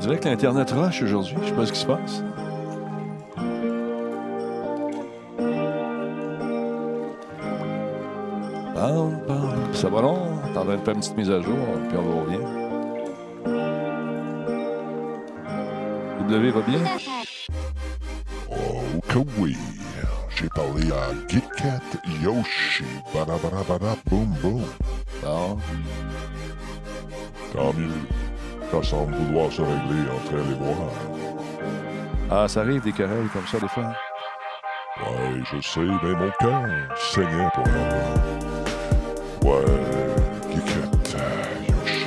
dirait que l'Internet rush aujourd'hui. Je sais pas ce qui se passe. Ça va long? T'en de faire une petite mise à jour, puis on revient. W va bien? Oh que oui. J'ai parlé à GitKat Yoshi. Badabada boum boum. Bon. Tant mieux. Ça semble vouloir se régler entre elle et moi. Ah, ça arrive des querelles comme ça des fois? Ouais, je sais, mais mon cœur saignait pour elle. Ouais, GitKat Yoshi?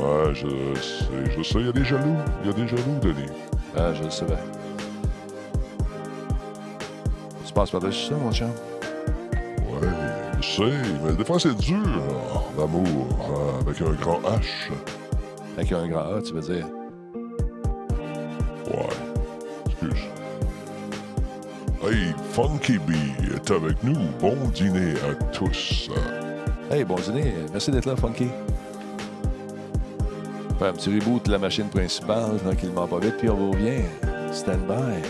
Ouais, je sais, je sais, il y a des jaloux. Il y a des jaloux, Denis. Ah, je le savais. Tu passes par-dessus ça, mon chum? Sais, mais des fois c'est dur, hein, l'amour, hein, avec un grand H. Avec un grand A, tu veux dire? Ouais, excuse. Hey, Funky Bee est avec nous. Bon dîner à tous. Hey, bon dîner. Merci d'être là, Funky. Faire un petit reboot de la machine principale, tranquillement pas vite, puis on revient. Stand by.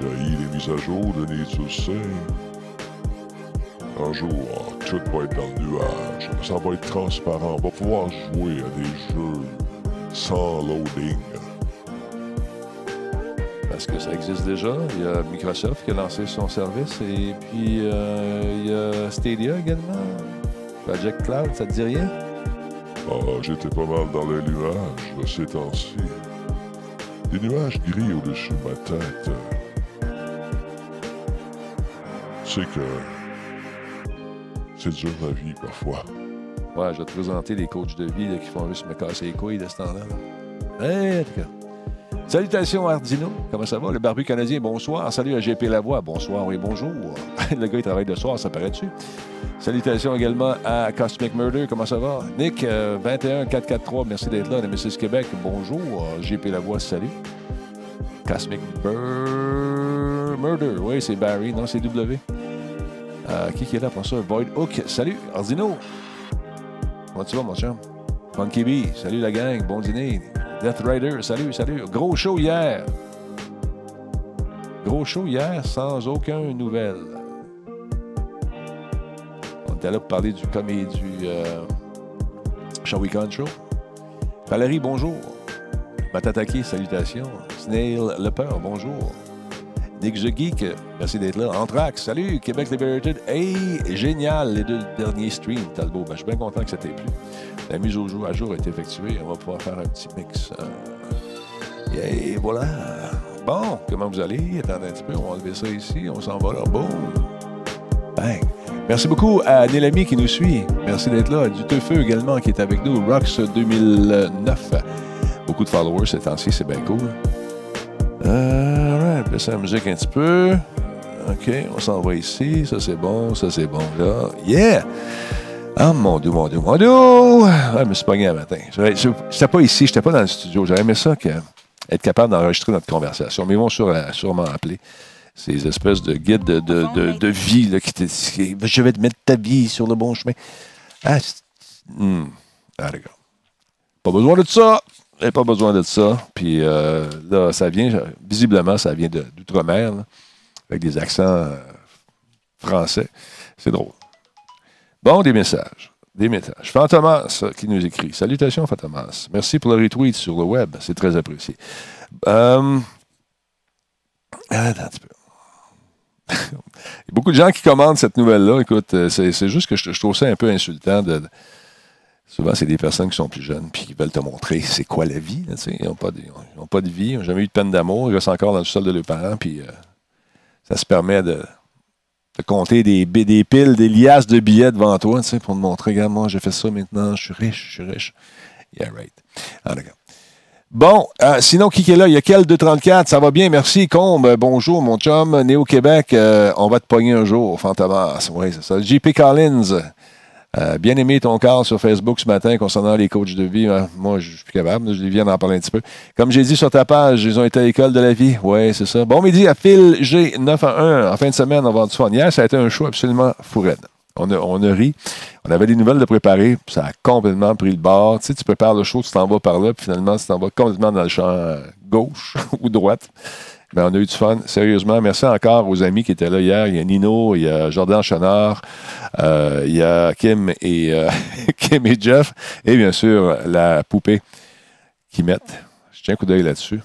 J'ai les mises à jour, Denis, tu sais. Un jour, tout va être dans le nuage. Ça va être transparent. On va pouvoir jouer à des jeux sans loading. Parce que ça existe déjà? Il y a Microsoft qui a lancé son service et puis euh, il y a Stadia également. Project Cloud, ça te dit rien? Ah, j'étais pas mal dans les nuages ces temps-ci. Des nuages gris au-dessus de ma tête. C'est que c'est dur la vie parfois. Ouais, je vais te présenter les coachs de vie qui font juste me casser les couilles de ce temps-là. là. Hey, en tout cas. Salutations Ardino, comment ça va? Le barbu canadien, bonsoir. Salut à GP Lavoie, bonsoir et bonjour. Le gars, il travaille le soir, ça paraît-tu? Salutations également à Cosmic Murder, comment ça va? Nick, euh, 21443, merci d'être là. Nemesis Québec, bonjour. GP Lavoie, salut. Cosmic Murder, oui, c'est Barry, non, c'est W. Euh, qui, est là pour ça? Void Hook, salut. Ardino, comment tu vas, mon chum? Funky Bee, salut la gang, bon dîner. Death Rider, salut, salut. Gros show hier. Gros show hier sans aucune nouvelle. On était là pour parler du comédie du euh, Shall We Show. Valérie, bonjour. Matataki, salutations. Snail Lepeur, bonjour. Nick Geek, merci d'être là. Anthrax, salut. Québec Liberated, hey, génial, les deux derniers streams, Talbot. Ben, je suis bien content que ça t'ait plu. La mise au jour à jour est effectuée. On va pouvoir faire un petit mix. euh, Et voilà. Bon, comment vous allez? Attendez un petit peu, on va enlever ça ici. On s'en va là. Boum. Bang. Merci beaucoup à Nélami qui nous suit. Merci d'être là. Du Teufeu également qui est avec nous. Rox 2009. Beaucoup de followers ces temps-ci, c'est bien cool. Euh, baisser la musique un petit peu. OK, on s'en va ici. Ça, c'est bon. Ça, c'est bon. Là. Yeah! Ah, mon Dieu, mon Dieu, mon Dieu! Ah, je me suis pogné un matin. Je n'étais pas ici, je n'étais pas dans le studio. J'aurais aimé ça que, être capable d'enregistrer notre conversation. Mais ils vont sûrement appeler ces espèces de guides de, de, de, de vie là, qui te disent Je vais te mettre ta vie sur le bon chemin. Ah, c'est- hmm. Ah, d'accord. Pas besoin de ça. J'ai pas besoin de ça. Puis euh, là, ça vient, visiblement, ça vient d'outre-mer, avec des accents euh, français. C'est drôle. Bon, des messages. Des messages. Fantomas euh, qui nous écrit. Salutations, Fantomas. Merci pour le retweet sur le web. C'est très apprécié. Attends un petit peu. Il y a beaucoup de gens qui commandent cette nouvelle-là. Écoute, c'est juste que je, trouve ça un peu insultant. De- souvent, c'est des personnes qui sont plus jeunes puis qui veulent te montrer c'est quoi la vie. ils n'ont pas, pas de vie, ils n'ont jamais eu de peine d'amour. Ils restent encore dans le sol de leurs parents. Puis euh, ça se permet de, compter des, piles, des liasses de billets devant toi pour te montrer, regarde, moi, j'ai fait ça maintenant, je suis riche, je suis riche. Yeah, right. Bon, euh, sinon, qui est là? Il y a quel 234? Ça va bien, merci. Combe, bonjour, mon chum. Néo-Québec, euh, on va te pogner un jour. Fantomas, oui, c'est ça. JP Collins, euh, bien aimé ton cas sur Facebook ce matin concernant les coachs de vie. Euh, moi, je suis plus capable. Je viens d'en parler un petit peu. Comme j'ai dit sur ta page, ils ont été à l'école de la vie. Oui, c'est ça. Bon midi à Phil G9 à 1. En fin de semaine, avoir du fun. Hier, ça a été un show absolument fou raide. On a, on a ri. On avait des nouvelles de préparer, ça a complètement pris le bord. Tu sais, tu prépares le show, tu t'en vas par là, puis finalement, tu t'en vas complètement dans le champ euh, gauche ou droite. Mais on a eu du fun. Sérieusement, merci encore aux amis qui étaient là hier. Il y a Nino, il y a Jordan Chenard, euh, il y a Kim et, euh, Kim et Jeff, et bien sûr, la poupée qui met. Je tiens un coup d'œil là-dessus.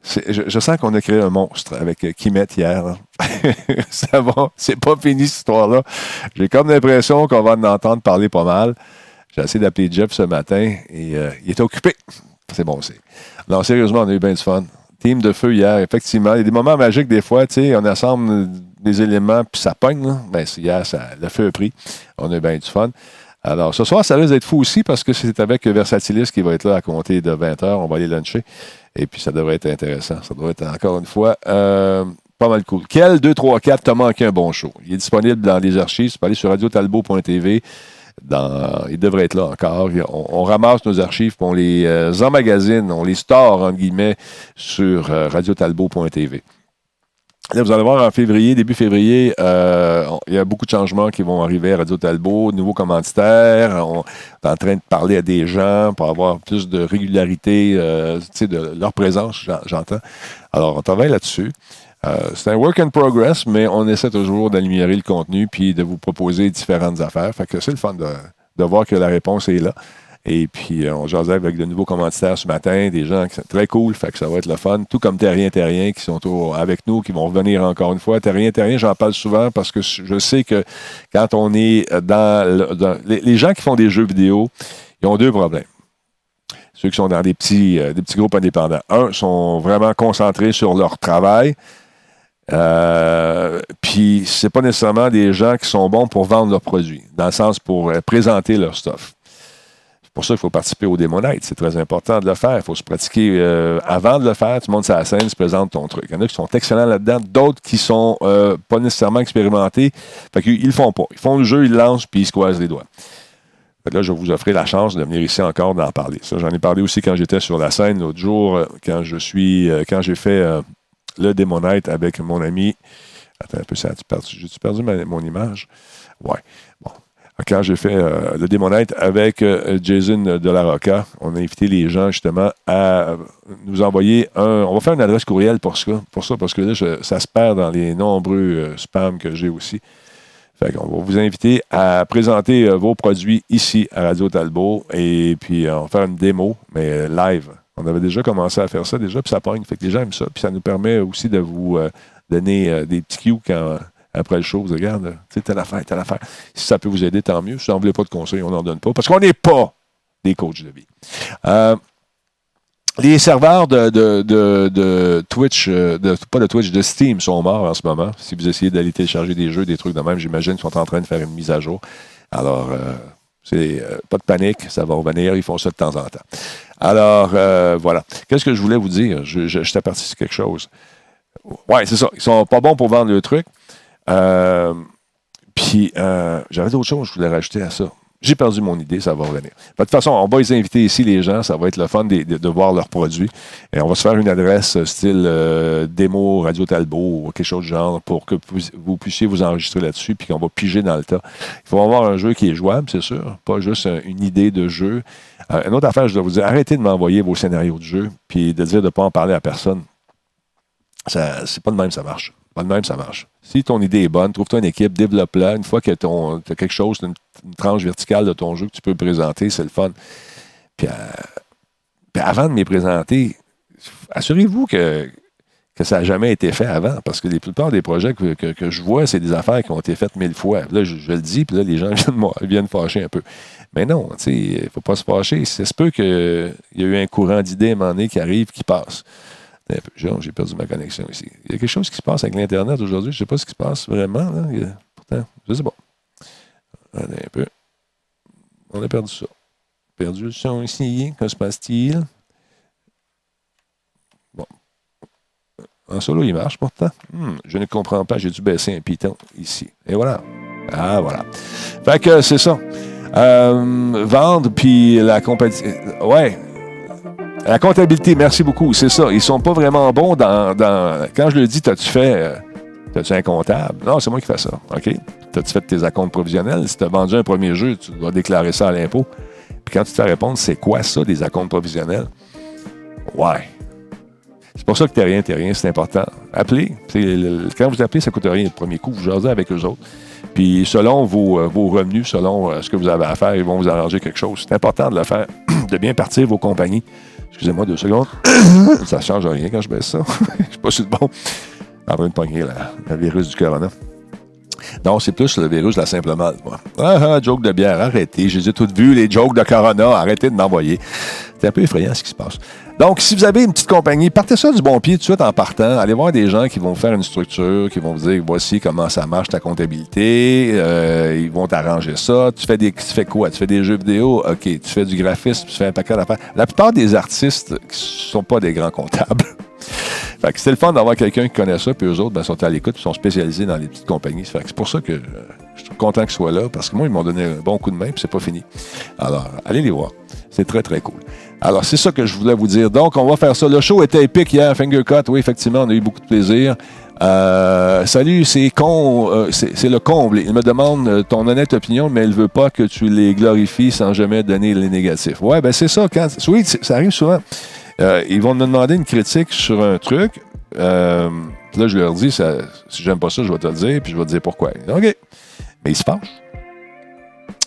C'est- Je, sens qu'on a créé un monstre avec euh, Kimet hier. Ça va, c'est pas fini cette histoire-là. J'ai comme l'impression qu'on va en entendre parler pas mal. J'ai essayé d'appeler Jeff ce matin et euh, il était occupé. C'est bon aussi. Non, sérieusement, on a eu bien du fun. Team de feu hier, effectivement. Il y a des moments magiques des fois, tu sais, on assemble des éléments puis ça pogne. Là. Ben, hier, ça, le feu a pris. On a bien du fun. Alors, ce soir, ça risque d'être fou aussi parce que c'est avec Versatilis qui va être là à compter de 20h. On va aller luncher. Et puis, ça devrait être intéressant. Ça devrait être encore une fois euh, pas mal cool. Quel 2, 3, 4 t'a manqué un bon show? Il est disponible dans les archives. Tu peux aller sur radiotalbo.tv. Il devrait être là encore. On, ramasse nos archives, on les euh, emmagasine, on les store, entre guillemets, sur euh, radiotalbo.tv. Là, vous allez voir en février, début février, euh, il y a beaucoup de changements qui vont arriver à Radio Talbot, nouveaux commanditaires. On est en train de parler à des gens pour avoir plus de régularité, euh, de leur présence, j'en- j'entends. Alors, on travaille là-dessus. Euh, c'est un work in progress, mais on essaie toujours d'améliorer le contenu puis de vous proposer différentes affaires. Fait que c'est le fun de, voir que la réponse est là. Et puis, euh, on jasait avec de nouveaux commanditaires ce matin, des gens qui sont très cool, fait que ça va être le fun. Tout comme Terrien Terrien qui sont avec nous, qui vont revenir encore une fois. Terrien Terrien, j'en parle souvent parce que je sais que quand on est dans, le- les gens qui font des jeux vidéo, ils ont deux problèmes. Ceux qui sont dans des petits, euh, des petits groupes indépendants. Un, sont vraiment concentrés sur leur travail. Euh, puis c'est pas nécessairement des gens qui sont bons pour vendre leurs produits, dans le sens pour euh, présenter leur stuff. C'est pour ça qu'il faut participer au Night. C'est très important de le faire. Il faut se pratiquer euh, avant de le faire. Tu montes sur la scène, tu présentes ton truc. Il y en a qui sont excellents là-dedans, d'autres qui sont euh, pas nécessairement expérimentés. Fait qu'ils ils le font pas. Ils font le jeu, ils le lancent, puis ils se croisent les doigts. Là, je vais vous offrir la chance de venir ici encore d'en parler. Ça, j'en ai parlé aussi quand j'étais sur la scène l'autre jour, quand je suis, quand j'ai fait le Demo Night avec mon ami. Attends un peu, ça a-tu perdu? Mon image? Ouais. Bon. Quand j'ai fait euh, le Demo Night avec euh, Jason de la Rocca, on a invité les gens justement à nous envoyer un. On va faire une adresse courriel pour ça, parce que là, ça se perd dans les nombreux euh, spams que j'ai aussi. Fait qu'on va vous inviter à présenter vos produits ici à Radio Talbot et puis on va faire une démo, mais live. On avait déjà commencé à faire ça déjà, puis ça pogne. Fait que les gens aiment ça. Puis ça nous permet aussi de vous euh, donner euh, des petits cues quand, après le show. Vous regarde, tu sais, telle affaire, telle affaire. Si ça peut vous aider, tant mieux. Si vous n'en voulez pas de conseils, on n'en donne pas. Parce qu'on n'est pas des coachs de vie. Euh, les serveurs de, de, de, Twitch, de, pas de Twitch, de Steam sont morts en ce moment. Si vous essayez d'aller télécharger des jeux, des trucs de même, j'imagine qu'ils sont en train de faire une mise à jour. Alors, c'est pas de panique, ça va revenir, ils font ça de temps en temps. Alors, euh, voilà. Qu'est-ce que je voulais vous dire? Je, je, sur quelque chose. Ouais, c'est ça. Ils sont pas bons pour vendre le truc. Euh, puis, euh, j'avais d'autres choses que je voulais rajouter à ça. J'ai perdu mon idée, ça va revenir. De toute façon, on va les inviter ici, les gens. Ça va être le fun de, de- de voir leurs produits. Et on va se faire une adresse euh, style euh, démo Radio Talbot ou quelque chose du genre pour que vous, puissiez vous enregistrer là-dessus puis qu'on va piger dans le tas. Il faut avoir un jeu qui est jouable, c'est sûr. Pas juste un- une idée de jeu. Euh, une autre affaire, je dois vous dire, arrêtez de m'envoyer vos scénarios de jeu puis de dire de ne pas en parler à personne. Ça, c'est pas de même, ça marche. De même, ça marche. Si ton idée est bonne, trouve-toi une équipe, développe-la. Une fois que tu as quelque chose, une, une tranche verticale de ton jeu que tu peux présenter, c'est le fun. Puis, euh, avant de me présenter, assurez-vous que, que ça n'a jamais été fait avant. Parce que la plupart des projets que, que- je vois, c'est des affaires qui ont été faites mille fois. Là, je, le dis, puis là, les gens viennent, viennent fâcher un peu. Mais non, il ne faut pas se fâcher. C'est se peut qu'il y a eu un courant d'idées à un moment donné qui arrive, qui passe. J'ai perdu ma connexion ici. Il y a quelque chose qui se passe avec l'Internet aujourd'hui. Je ne sais pas ce qui se passe vraiment. Là. Pourtant, je ne sais pas. Attendez un peu. On a perdu ça. Perdu le son ici. Que se passe-t-il? Bon. En solo, il marche pourtant. Hmm, je ne comprends pas. J'ai dû baisser un piton ici. Et voilà. Ah, voilà. Fait que c'est ça. Euh, vendre, puis la compagnie. Ouais. La comptabilité, merci beaucoup. C'est ça. Ils sont pas vraiment bons dans. Quand je le dis, t'as-tu fait. euh, T'as-tu un comptable? Non, c'est moi qui fais ça. OK? as-tu fait tes acomptes provisionnels? Si tu as vendu un premier jeu, tu dois déclarer ça à l'impôt. Puis quand tu te répondre, c'est quoi ça, des acomptes provisionnels? Ouais. C'est pour ça que t'es rien, t'es rien, c'est important. Appelez. quand vous appelez, ça coûte rien le premier coup. Vous jasez avec eux autres. Puis selon vos, euh, revenus, selon euh, ce que vous avez à faire, ils vont vous arranger quelque chose. C'est important de le faire, de bien partir vos compagnies. Excusez-moi deux secondes. ça ne change rien quand je baisse ça. je suis pas de bon. En train de pogner le virus du corona. Non, c'est plus le virus de la simple mal. Ah, ah, joke de bière, arrêtez. Je les ai toutes vues, les jokes de Corona. Arrêtez de m'envoyer. C'est un peu effrayant ce qui se passe. Donc, si vous avez une petite compagnie, partez ça du bon pied tout de suite en partant. Allez voir des gens qui vont faire une structure, qui vont vous dire voici comment ça marche ta comptabilité. Euh, ils vont t'arranger ça. Tu fais, des, tu fais quoi? Tu fais des jeux vidéo? OK. Tu fais du graphisme, tu fais un paquet d'affaires. La plupart des artistes ne sont pas des grands comptables. fait que c'est le fun d'avoir quelqu'un qui connaît ça, puis eux autres ben, sont à l'écoute, sont spécialisés dans les petites compagnies. Fait que c'est pour ça que euh, je suis content qu'ils soient là, parce que moi, ils m'ont donné un bon coup de main, puis c'est pas fini. Alors, allez les voir. C'est très, très cool. Alors, c'est ça que je voulais vous dire. Donc, on va faire ça. Le show était épique hier, Finger Cut. Oui, effectivement, on a eu beaucoup de plaisir. Euh, salut, c'est con, euh, c'est le comble. Il me demande ton honnête opinion, mais il veut pas que tu les glorifies sans jamais donner les négatifs. Ouais, ben c'est ça. Quand, oui, ça arrive souvent. Euh, ils vont me demander une critique sur un truc. Euh, là, je leur dis, ça, si j'aime pas ça, je vais te le dire, puis je vais te dire pourquoi. OK. Mais ils se fâchent.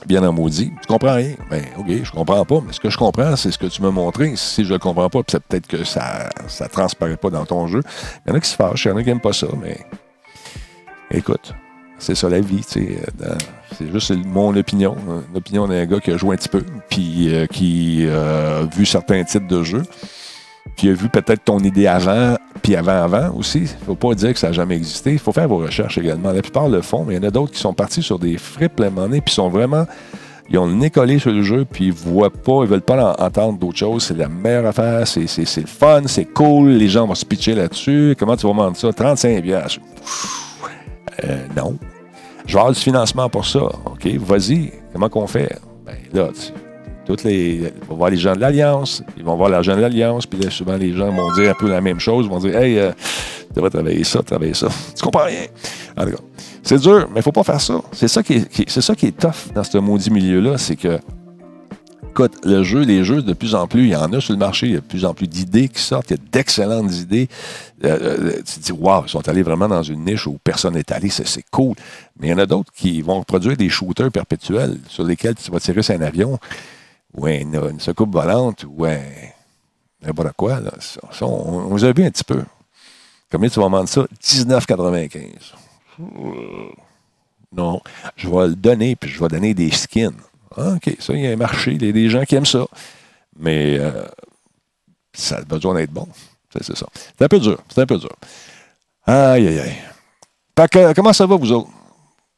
Bien en maudit. Tu comprends rien? Ben, OK, je comprends pas. Mais ce que je comprends, c'est ce que tu m'as montré. Si je le comprends pas, c'est peut-être que ça ne transparaît pas dans ton jeu. Il y en a qui se fâchent, il y en a qui n'aiment pas ça, mais écoute, c'est ça la vie. Euh, c'est juste mon opinion. L'opinion d'un gars qui a joué un petit peu, puis qui a vu certains titres de jeu qui a vu peut-être ton idée avant, puis avant-avant aussi. Il ne faut pas dire que ça n'a jamais existé. Il faut faire vos recherches également. La plupart le font, mais il y en a d'autres qui sont partis sur des frips à puis sont vraiment. Ils ont le nez collé sur le jeu, puis ils voient pas, ils veulent pas entendre d'autres choses. C'est la meilleure affaire, c'est, le fun, c'est cool, les gens vont se pitcher là-dessus. Comment tu vas vendre ça? 35 bières. Euh, non. Je vais avoir du financement pour ça. OK, vas-y. Comment qu'on fait? Ben là, tu, les, ils vont voir les gens de l'Alliance, ils vont voir l'argent de l'Alliance, puis là, souvent, les gens vont dire un peu la même chose, vont dire Hey, euh, tu devrais travailler ça, travailler ça. Tu comprends rien? C'est dur, mais il faut pas faire ça. C'est ça qui est, c'est ça qui est tough dans ce maudit milieu-là, c'est que écoute, le jeu, les jeux, de plus en plus, il y en a sur le marché, il y a de plus en plus d'idées qui sortent, il y a d'excellentes idées. Euh, euh, tu te dis, waouh, ils sont allés vraiment dans une niche où personne n'est allé, c'est cool. Mais il y en a d'autres qui vont produire des shooters perpétuels sur lesquels tu vas tirer sur un avion ou une, une volante ou un, n'importe quoi. Là. on, on, vous a vu un petit peu. Combien tu vas vendre ça? 19,95. Non. Je vais le donner, puis je vais donner des skins. Ah, OK, ça, il y a un marché. Il y a des gens qui aiment ça. Mais euh, ça a besoin d'être bon. C'est ça. C'est un peu dur. C'est un peu dur. Aïe, aïe, aïe. Que, comment ça va, vous autres?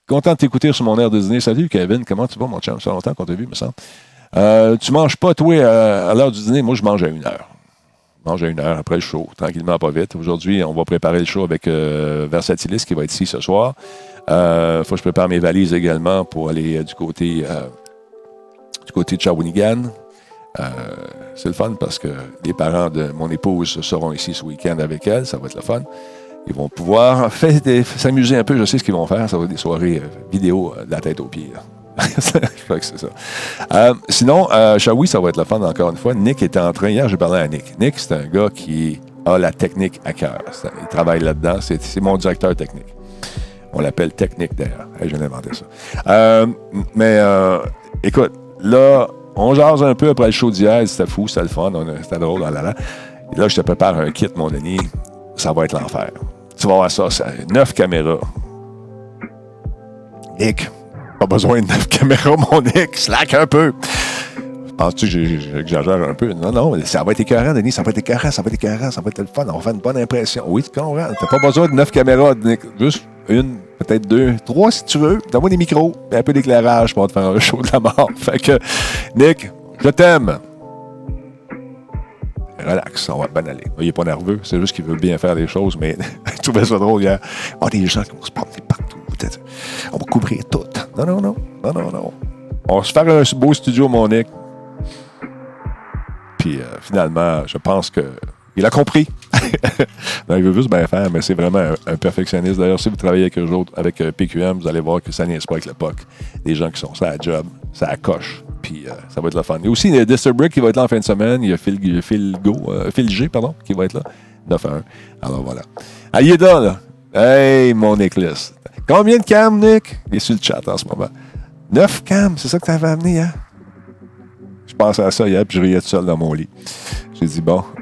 Content de t'écouter sur mon air de dîner. Salut, Kevin. Comment tu vas, mon chum? Ça fait longtemps qu'on t'a vu, me semble. Euh, tu manges pas, toi, à l'heure du dîner. Moi, je mange à une heure. Je mange à une heure après le show, tranquillement, pas vite. Aujourd'hui, on va préparer le show avec euh, Versatilis qui va être ici ce soir. Il euh, faut que je prépare mes valises également pour aller du côté du côté de Shawinigan. c'est le fun parce que les parents de mon épouse seront ici ce week-end avec elle. Ça va être le fun. Ils vont pouvoir s'amuser un peu. Je sais ce qu'ils vont faire. Ça va être des soirées vidéo de la tête aux pieds. c'est ça. Euh, sinon, euh, Shawi, ça va être le fun encore une fois. Nick était en train, hier j'ai parlé à Nick. Nick, c'est un gars qui a la technique à cœur. Il travaille là-dedans. C'est mon directeur technique. On l'appelle technique d'ailleurs. je viens d'inventer ça. Euh, mais écoute, là, on jase un peu après le show d'hier. C'était fou, c'était le fun. C'était drôle. Là, là. Et là, je te prépare un kit, mon ami. Ça va être l'enfer. Tu vas voir ça. ça neuf caméras. Nick, pas besoin de neuf caméras, mon ex. Slack un peu. Penses-tu que j'exagère un peu? Non, non, ça va être écœurant, Denis. Ça va être écœurant, ça va être écœurant, ça va être le fun. On va faire une bonne impression. Oui, tu comprends. T'as pas besoin de neuf caméras, Nick. Juste une, peut-être deux, trois si tu veux. Donne-moi des micros un peu d'éclairage pour te faire un show de la mort. Fait que, Nick, je t'aime. Relax, on va bien aller. Il n'est pas nerveux, c'est juste qu'il veut bien faire les choses, mais je trouvais ça drôle hier. Oh, des gens qui vont se parler partout. On va couvrir tout. Non, non, non. Non, non, non. On va se faire un beau studio, mon Nick. Puis euh, finalement, je pense que Il a compris. il veut juste bien faire, mais c'est vraiment un, perfectionniste. D'ailleurs, si vous travaillez avec eux autres, avec euh, PQM, vous allez voir que ça n'est pas avec POC. Des gens qui sont ça à job, ça à coche, puis euh, ça va être le fun. Il y a aussi il y qui va être là en fin de semaine. Il y a Phil, Phil Phil G, pardon, qui va être là. 9 à 1. Alors voilà. Aïeda, là. Hey, mon Nicholas. Combien de cams, Nick? Il est sur le chat en ce moment. 9 cams, c'est ça que tu avais amené, hein? Je pensais à ça hier, puis je riais tout seul dans mon lit. J'ai dit, bon.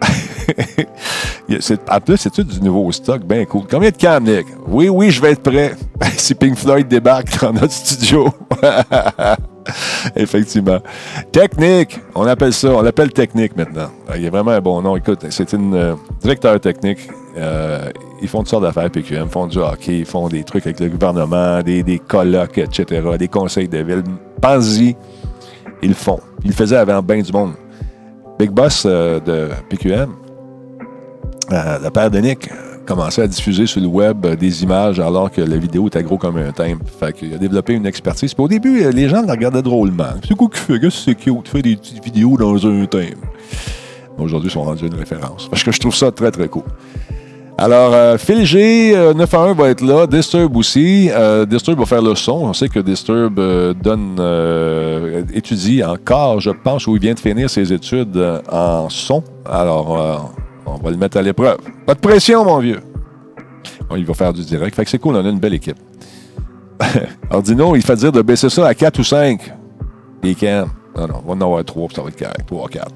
En plus, c'est tout du nouveau stock, bien cool. Combien de cams, Nick? Oui, oui, je vais être prêt. si Pink Floyd débarque dans notre studio. Effectivement. Technique, on appelle ça, on l'appelle technique maintenant. Il y a vraiment un bon nom. Écoute, c'est une euh, directeur technique. Euh, ils font toutes sortes d'affaires PQM, font du hockey, ils font des trucs avec le gouvernement, des, colloques, etc., des conseils de ville. Pense-y, ils le font. Ils le faisaient avant bien du monde. Big Boss euh, de PQM, euh, le père de Nick, commençait à diffuser sur le web euh, des images alors que la vidéo était gros comme un thème. Fait qu'il a développé une expertise. Au début, les gens le regardaient drôlement. C'est quoi qu'il fait? C'est cute? Il fait des petites vidéos dans un thème. Aujourd'hui, ils sont rendus une référence. Parce que je trouve ça très, très cool. Alors, euh, Phil G, euh, 9 à 1 va être là. Disturb aussi. Euh, Disturb va faire le son. On sait que Disturb euh, donne, euh, étudie encore, je pense, où il vient de finir ses études euh, en son. Alors, on va le mettre à l'épreuve. Pas de pression, mon vieux. Bon, il va faire du direct. Fait que c'est cool, on a une belle équipe. Ordino, il fait dire de baisser ça à 4 ou 5. Les cams. Non, non, on va en avoir 3, puis ça va être correct. 3 ou 4.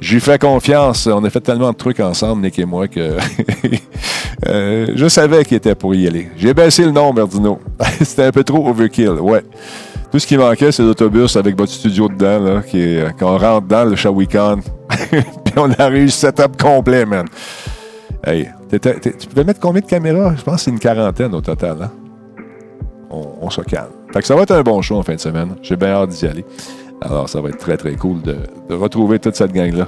J'ai fait confiance. On a fait tellement de trucs ensemble, Nick et moi, que euh, je savais qu'il était pour y aller. J'ai baissé le nom, Merdino. C'était un peu trop overkill, ouais. Tout ce qui manquait, c'est l'autobus avec votre studio dedans, qui euh, qu'on rentre dans le Shawicon. Puis on a réussi setup complet, man. Hey, tu pouvais mettre combien de caméras? Je pense que c'est une quarantaine au total. Hein? On, on se calme. Fait que ça va être un bon show en fin de semaine. J'ai bien hâte d'y aller. Alors, ça va être très, très cool de, retrouver toute cette gang-là.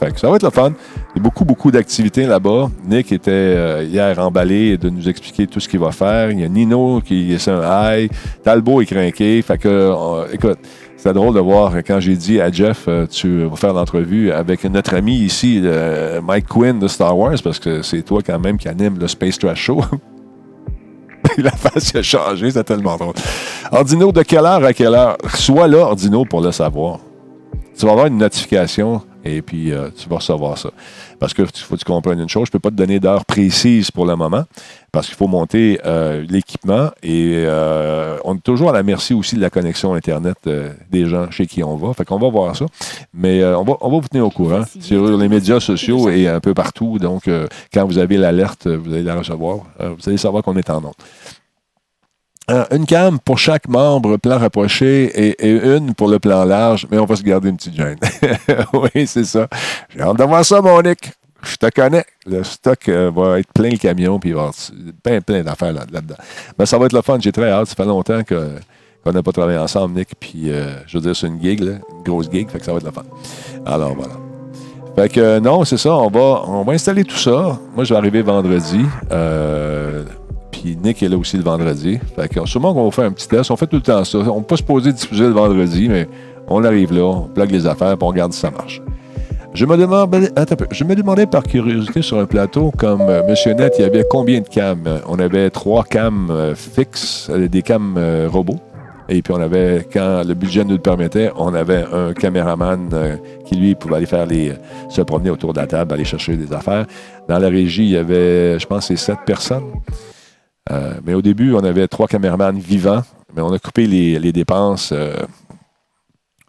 Que ça va être le fun. Il y a beaucoup, beaucoup d'activités là-bas. Nick était euh, hier emballé de nous expliquer tout ce qu'il va faire. Il y a Nino qui est un high. Talbot est craqué. Fait que, euh, écoute, c'est drôle de voir quand j'ai dit à Jeff, euh, tu vas faire l'entrevue avec notre ami ici, Mike Quinn de Star Wars, parce que c'est toi quand même qui anime le Space Trash Show. La face a changé, c'est tellement drôle. Ordino, de quelle heure à quelle heure? Sois là, Ordino, pour le savoir. Tu vas avoir une notification et puis euh, tu vas recevoir ça. Parce que faut que tu comprennes une chose, je ne peux pas te donner d'heure précise pour le moment parce qu'il faut monter euh, l'équipement et euh, on est toujours à la merci aussi de la connexion Internet euh, des gens chez qui on va. Fait qu'on va voir ça. Mais euh, on, va, on va vous tenir au courant sur les médias sociaux et un peu partout. Donc, euh, quand vous avez l'alerte, vous allez la recevoir. Euh, vous allez savoir qu'on est en onde. Euh, une cam pour chaque membre, plan rapproché, et, une pour le plan large, mais on va se garder une petite gêne. oui, c'est ça. J'ai hâte de voir ça, mon Nick. Je te connais. Le stock euh, va être plein le camion, puis il va y avoir plein, plein d'affaires là- là-dedans. Mais ça va être le fun. J'ai très hâte. Ça fait longtemps que- qu'on n'a pas travaillé ensemble, Nick. Puis, euh, je veux dire, c'est une gig, là, une grosse gig. Fait que ça va être le fun. Alors, voilà. Fait que non, c'est ça. On va, on va installer tout ça. Moi, je vais arriver vendredi. Euh, puis Nick est là aussi le vendredi. Fait que sûrement qu'on va faire un petit test. On fait tout le temps ça. On peut pas se poser diffuser le vendredi, mais on arrive là, on plug les affaires, puis on regarde si ça marche. Je me, demandais, attends un peu. je me demandais par curiosité sur un plateau comme euh, Monsieur Net, il y avait combien de cams? On avait trois cams euh, fixes, euh, des cams euh, robots. Et puis on avait, quand le budget nous le permettait, on avait un caméraman qui, lui, pouvait aller faire les, se promener autour de la table, aller chercher des affaires. Dans la régie, il y avait, je pense, c'est sept personnes. Euh, mais au début, on avait trois caméramans vivants, mais on a coupé les, les dépenses. euh,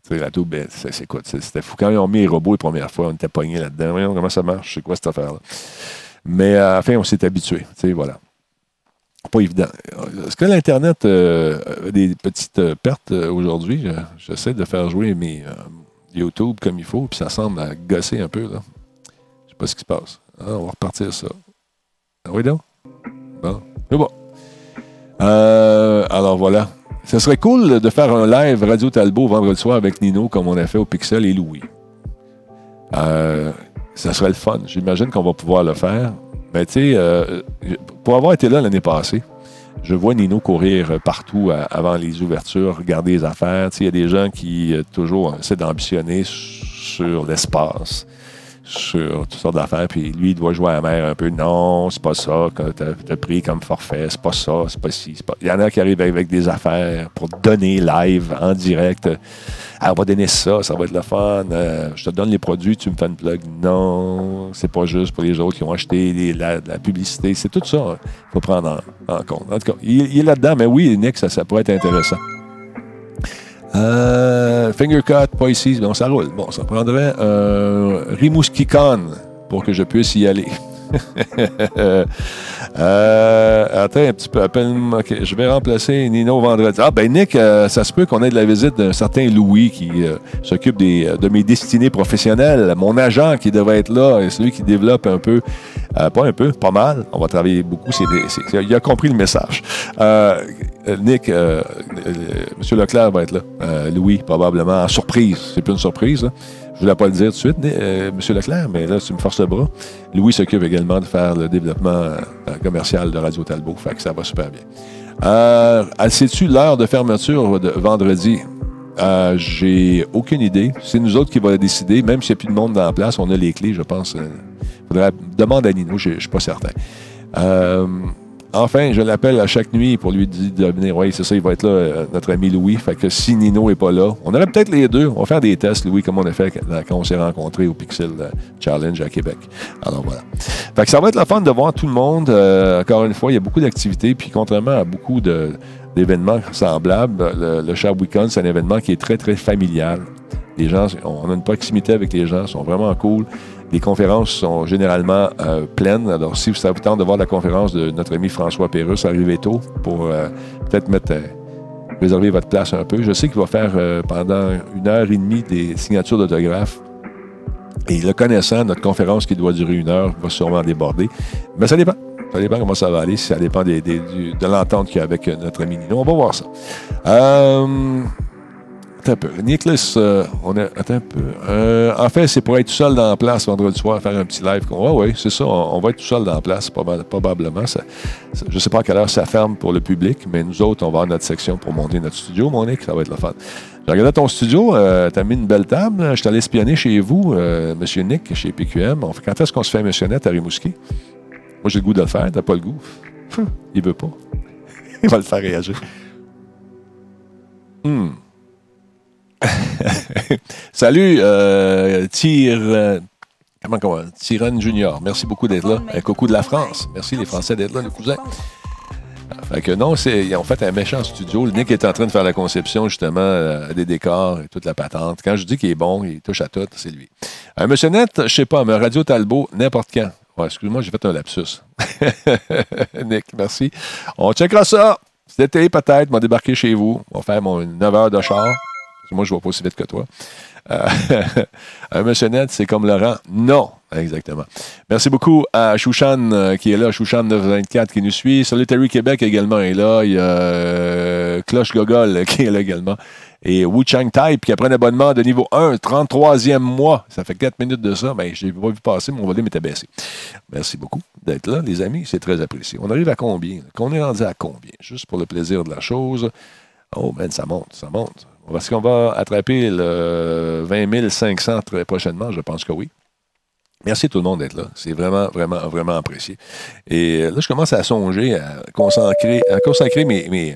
la double, ben, c'est quoi? C'était fou. Quand ils ont mis les robots les premières fois, on était pognés là-dedans. Comment ça marche, c'est quoi cette affaire-là? Mais à la fin, on s'est habitué. Voilà. Pas évident. Est-ce que l'Internet euh, a des petites pertes euh, aujourd'hui? Je- J'essaie de faire jouer mes YouTube comme il faut, puis ça semble à gosser un peu. Là. Je sais pas ce qui se passe. Ah, on va repartir ça. Ah oui, donc? Bon. C'est bon. Euh, alors voilà. Ce serait cool de faire un live Radio Talbot vendredi soir avec Nino comme on a fait au Pixel et Louis. Euh, ça serait le fun. J'imagine qu'on va pouvoir le faire. Mais tu sais, euh, pour avoir été là l'année passée, je vois Nino courir partout avant les ouvertures, regarder les affaires. Il y a des gens qui toujours essaient d'ambitionner sur l'espace. Sur toutes sortes d'affaires. Puis lui, il doit jouer à la mer un peu. Non, c'est pas ça que tu as, pris comme forfait. C'est pas ça, c'est pas ci. Pas... Il y en a qui arrivent avec, des affaires pour donner live, en direct. Ah, on va donner ça, ça va être le fun. Euh, je te donne les produits, tu me fais une plug. Non, c'est pas juste pour les autres qui ont acheté la, publicité. C'est tout ça qu'il faut prendre en, compte. En tout cas, il, est là-dedans, mais oui, Nick, ça pourrait être intéressant. Euh, finger cut, pas ici. Bon, ça roule. Bon, ça prendrait euh, Rimouski pour que je puisse y aller. euh, attends un petit peu. Appelle je vais remplacer Nino vendredi. Ah, ben Nick, euh, ça se peut qu'on ait de la visite d'un certain Louis qui euh, s'occupe euh, de mes destinées professionnelles. Mon agent qui devrait être là, et celui qui développe un peu, pas un peu, pas mal. On va travailler beaucoup. il a compris le message. Nick, M. Leclerc va être là. Louis, probablement, en surprise. C'est plus une surprise. Je ne voulais pas le dire tout de suite, euh, M. Leclerc, mais là, tu me forces le bras. Louis s'occupe également de faire le développement euh, commercial de Radio Talbot. Fait que ça va super bien. Euh, sais-tu l'heure de fermeture de vendredi? Euh, j'ai aucune idée. C'est nous autres qui va décider. Même s'il n'y a plus de monde dans la place, on a les clés, je pense. Faudrait demander à Nino, je ne suis pas certain. Enfin, je l'appelle à chaque nuit pour lui dire de venir. Oui, c'est ça, il va être là, euh, notre ami Louis. Fait que si Nino n'est pas là, on aurait peut-être les deux. On va faire des tests, Louis, comme on a fait quand on s'est rencontrés au Pixel euh, Challenge à Québec. Alors voilà. Fait que ça va être la fun de voir tout le monde. Euh, encore une fois, il y a beaucoup d'activités. Puis contrairement à beaucoup d'événements semblables, le, le Weekend, c'est un événement qui est très, très familial. Les gens, on a une proximité avec les gens, ils sont vraiment cool. Les conférences sont généralement euh, pleines. Alors, si ça vous tente de voir la conférence de notre ami François Pérusse, arrivez tôt pour euh, peut-être mettre, euh, réserver votre place un peu. Je sais qu'il va faire pendant une heure et demie des signatures d'autographes. Et le connaissant, notre conférence qui doit durer une heure va sûrement déborder. Mais ça dépend. Ça dépend comment ça va aller, ça dépend de l'entente qu'il y a avec notre ami Nino. On va voir ça. Attends un peu. Nicholas, euh, on est. Attends un peu. Euh, en fait, c'est pour être tout seul dans la place vendredi soir, faire un petit live. Oui, oui, c'est ça. On, va être tout seul dans la place, probablement. je ne sais pas à quelle heure ça ferme pour le public, mais nous autres, on va avoir notre section pour monter notre studio, mon Nick. Ça va être le fun. J'ai regardé ton studio. Euh, tu as mis une belle table. Je suis allé espionner chez vous, Monsieur Nick, chez PQM. quand est-ce qu'on se fait missionnette à Rimouski? Moi, j'ai le goût de le faire. T'as pas le goût? Il veut pas. Il va le faire réagir. Hum. Salut, euh, euh, Junior. Merci beaucoup d'être là. Un coucou de la France. Merci les Français d'être là, les cousins. Fait que non, c'est, ils ont fait un méchant studio. Le Nick est en train de faire la conception, justement, euh, des décors et toute la patente. Quand je dis qu'il est bon, il touche à tout, c'est lui. Monsieur net, je sais pas, mais Radio Talbot, n'importe quand. excuse-moi, j'ai fait un lapsus. Nick, merci. On checkera ça. Cet été, peut-être, m'a débarqué chez vous. On va faire mon 9 heures de char. Moi, je ne vais pas aussi vite que toi. Euh, un monsieur net, c'est comme Laurent. Non, exactement. Merci beaucoup à Chouchan euh, qui est là, Chouchan 924 qui nous suit. Solitary Québec également est là. Il y a euh, Cloche Gogol qui est là également. Et Wu Chang Type qui a pris un abonnement de niveau 1, 33e mois. Ça fait 4 minutes de ça. Ben, je n'ai pas vu passer, mon volume était baissé. Merci beaucoup d'être là, les amis. C'est très apprécié. On arrive à combien? Qu'on est rendu à combien? Juste pour le plaisir de la chose. Oh, man, ça monte, ça monte. Est-ce qu'on va attraper le 20 500 très prochainement? Je pense que oui. Merci tout le monde d'être là. C'est vraiment, vraiment, vraiment apprécié. Et là, je commence à songer, à consacrer, à consacrer mes, mes,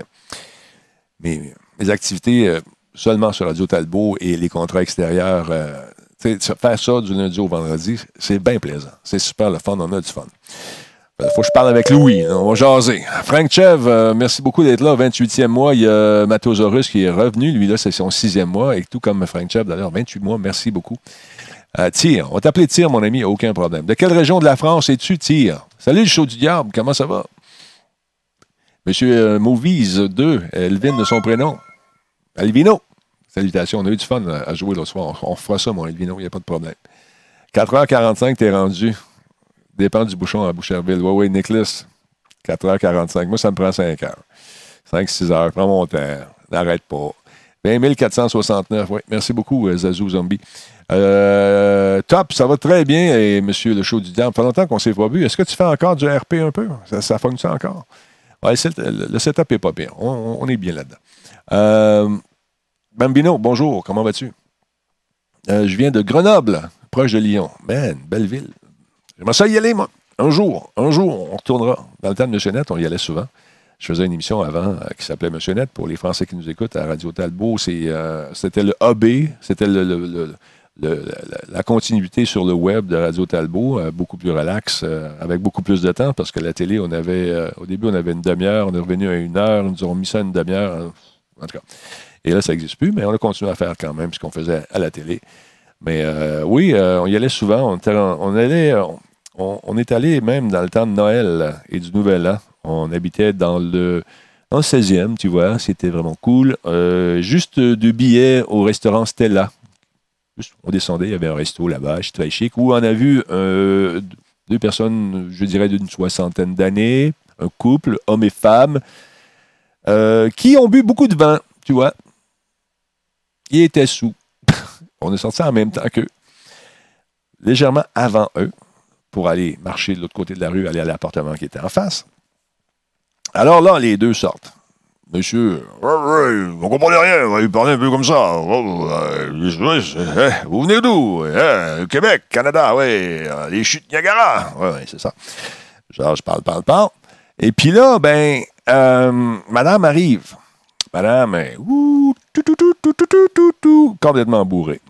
mes, activités euh, seulement sur Radio Talbot et les contrats extérieurs. Euh, faire ça du lundi au vendredi, c'est bien plaisant. C'est super le fun. On a du fun. Il faut que je parle avec Louis. On va jaser. Frank Chev, euh, merci beaucoup d'être là. 28e mois. Il y a Mathosaurus qui est revenu. Lui, là, c'est son sixième mois. Et tout comme Frank Chev, d'ailleurs, 28 mois. Merci beaucoup. Euh, Tire. On va t'appeler Tire, mon ami. Aucun problème. De quelle région de la France es-tu, Tire? Salut, le show du diable. Comment ça va? Monsieur euh, Movies 2, Elvin de son prénom. Elvino. Salutations. On a eu du fun à jouer le soir. On, fera ça, mon Elvino. Il n'y a pas de problème. 4h45, t'es rendu. Dépend du bouchon à Boucherville. Oui, oui, Nicholas, 4h45. Moi, ça me prend 5 h 5-6 heures. Prends mon temps. N'arrête pas. 20 469. Oui, merci beaucoup, euh, Zazou Zombie. Euh, top, ça va très bien, et monsieur le show du diable. Ça fait longtemps qu'on ne s'est pas vu. Est-ce que tu fais encore du RP un peu? Ça, fonctionne encore? Oui, le setup n'est pas bien. On, est bien là-dedans. Euh, Bambino, bonjour. Comment vas-tu? je viens de Grenoble proche de Lyon. Man, belle ville. J'aimerais ça y aller, moi. Un jour, un jour, on retournera. Dans le temps de Monsieur Net, on y allait souvent. Je faisais une émission avant euh, qui s'appelait Monsieur Net pour les Français qui nous écoutent à Radio Talbot. Euh, c'était le AB, c'était la continuité sur le web de Radio Talbot, euh, beaucoup plus relax, avec beaucoup plus de temps, parce que la télé, on avait, au début, on avait une demi-heure, on est revenu à une heure, nous avons mis ça à une demi-heure, en tout cas. Et là, ça n'existe plus, mais on a continué à faire quand même ce qu'on faisait à la télé. Mais oui, on y allait souvent, on, allait, on, est allé même dans le temps de Noël et du Nouvel An. On habitait dans le, 16e, tu vois, c'était vraiment cool. Euh, juste deux billets au restaurant Stella. on descendait, il y avait un resto là-bas, très chic, où on a vu euh, deux personnes, je dirais d'une soixantaine d'années, un couple, homme et femme, euh, qui ont bu beaucoup de vin, tu vois. Ils étaient sous. On est sortis en même temps qu'eux, légèrement avant eux pour aller marcher de l'autre côté de la rue, aller à l'appartement qui était en face. Alors là, les deux sortent. Monsieur, on comprenait rien, il parlait un peu comme ça. Vous venez d'où? Québec, Canada, oui. Les chutes Niagara. Oui, oui, c'est ça. Genre, je parle, parle, parle. Et puis là, ben, euh, madame arrive. Madame est complètement bourrée.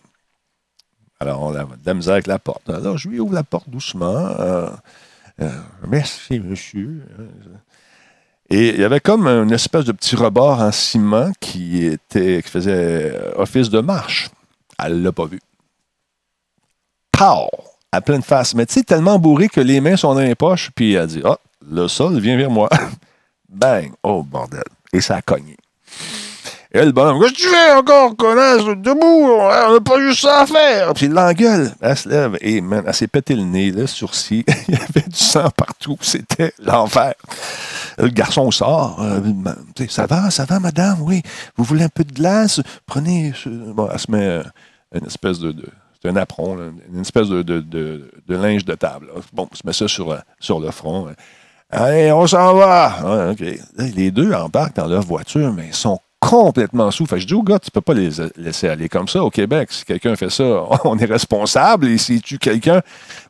Alors, on a de la misère avec la porte. Alors, je lui ouvre la porte doucement. Euh, euh, merci, monsieur. Et il y avait comme une espèce de petit rebord en ciment qui, était, qui faisait office de marche. Elle ne l'a pas vu. Pow! À pleine face. Mais tu sais, tellement bourré que les mains sont dans les poches. Puis elle dit Ah, le sol vient vers moi. Bang! Oh, bordel. Et ça a cogné. Et le bonhomme, qu'est-ce que tu fais encore, connasse, debout, on n'a pas juste ça à faire. Puis il l'engueule, elle se lève et elle s'est pété le nez, le sourcil, il y avait du sang partout, c'était l'enfer. Le garçon sort, euh, ça va, ça va, madame, oui, vous voulez un peu de glace, prenez, bon, elle se met euh, une espèce de, c'est un apron, une espèce de, de, linge de table. Bon, elle se met ça sur, euh, sur le front. Allez, on s'en va. Les deux embarquent dans leur voiture, mais ils sont complètement sous. Fait je dis au gars, tu peux pas les laisser aller comme ça au Québec. Si quelqu'un fait ça, on est responsable. Et si tu quelqu'un,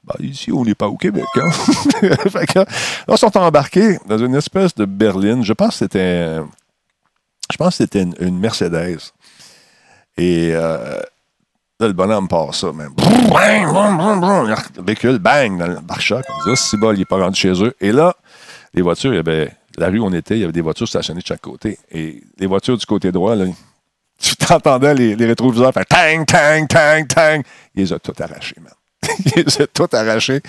ben, ici, on n'est pas au Québec. Hein. que, là, ils sont embarqués dans une espèce de berline. Je pense que c'était, je pense que c'était une, Mercedes. Et euh, là, le bonhomme passe ça, même. Le véhicule, bang, dans le pare-choc. C'est bon, il n'est pas rendu chez eux. Et là, les voitures, il y avait la rue où on était, il y avait des voitures stationnées de chaque côté. Et les voitures du côté droit, tu t'entendais les, les rétroviseurs faire tang, tang, tang, tang. Ils les ont tout arrachés, man. Ils les ont tout arrachés.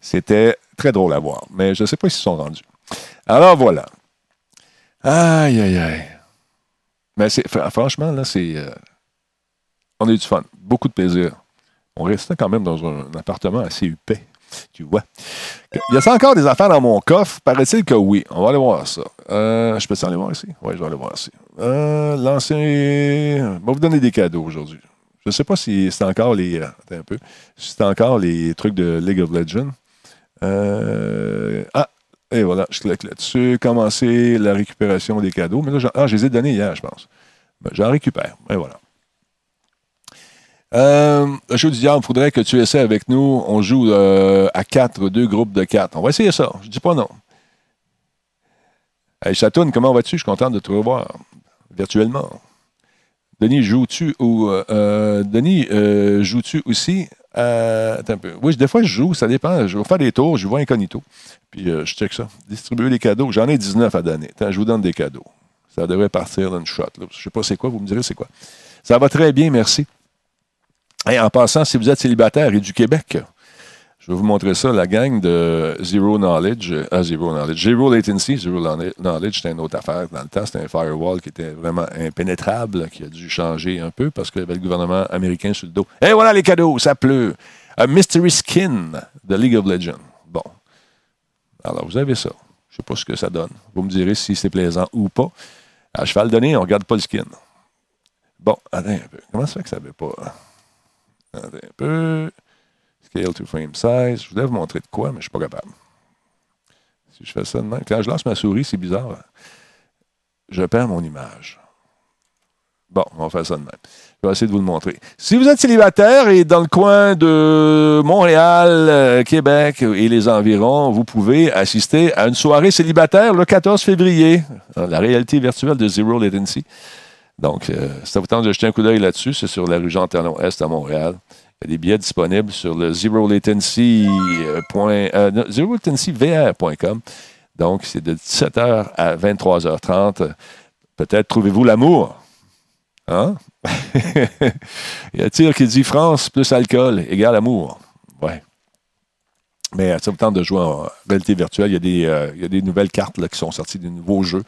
C'était très drôle à voir. Mais je ne sais pas s'ils sont rendus. Alors voilà. Aïe, aïe, aïe. Mais franchement, là, c'est. Euh, on a eu du fun. Beaucoup de plaisir. On restait quand même dans un, un appartement assez huppé. Tu vois. Y a encore des affaires dans mon coffre? Paraît-il que oui. On va aller voir ça. Euh, je peux aller voir ici? Oui, je vais aller voir ici. Euh, l'ancien. On va vous donner des cadeaux aujourd'hui. Je ne sais pas si c'est encore les. Euh, un peu. C'est encore les trucs de League of Legends. ah! Et voilà, je clique là-dessus. Commencer la récupération des cadeaux. Mais là, ah, je les ai donnés hier, je pense. Ben, j'en récupère. Et voilà. Euh, le il faudrait que tu essaies avec nous. On joue euh, à quatre, deux groupes de quatre. On va essayer ça. Je dis pas non. Hey, Chatoun, comment vas-tu? Je suis content de te revoir virtuellement. Denis, joues-tu ou euh, Denis, joues-tu aussi? Oui, des fois, je joue, ça dépend. Je vais faire des tours, je vois incognito. Puis je check ça. Distribuer des cadeaux. J'en ai 19 à donner. Je vous donne des cadeaux. Ça devrait partir d'une shot. Je ne sais pas c'est quoi, vous me direz c'est quoi. Ça va très bien, merci en passant, si vous êtes célibataire et du Québec, je vais vous montrer ça, la gang de Zero Knowledge, ah, Zero Knowledge, Zero Latency, Zero Knowledge, c'était une autre affaire. Dans le temps, c'était un firewall qui était vraiment impénétrable, qui a dû changer un peu parce qu'il y avait le gouvernement américain sur le dos. Et voilà les cadeaux, ça pleut. Un Mystery Skin de League of Legends. Bon. Alors, vous avez ça. Je ne sais pas ce que ça donne. Vous me direz si c'est plaisant ou pas. À cheval donné, on ne regarde pas le skin. Bon, attends un peu. Comment ça fait que ça ne veut pas un peu. Scale to frame size. Je voulais vous montrer de quoi, mais je ne suis pas capable. Si je fais ça de Quand je lance ma souris, c'est bizarre. Je perds mon image. Bon, on va faire ça de même. Je vais essayer de vous le montrer. Si vous êtes célibataire et dans le coin de Montréal, euh, Québec et les environs, vous pouvez assister à une soirée célibataire le 14 février. La réalité virtuelle de Zero Latency. Donc, euh, ça vous tente de jeter un coup d'œil là-dessus, c'est sur la rue Jean-Talon-Est à Montréal. Il y a des billets disponibles sur le zero latency, euh, VR.com. Donc, c'est de 17h à 23h30. Peut-être trouvez-vous l'amour. Hein? Il y a tir qui dit France plus alcool égale amour. Ouais. Mais ça vous tente de jouer en réalité virtuelle. Il y a des, euh, il y a des nouvelles cartes qui sont sorties, des nouveaux jeux.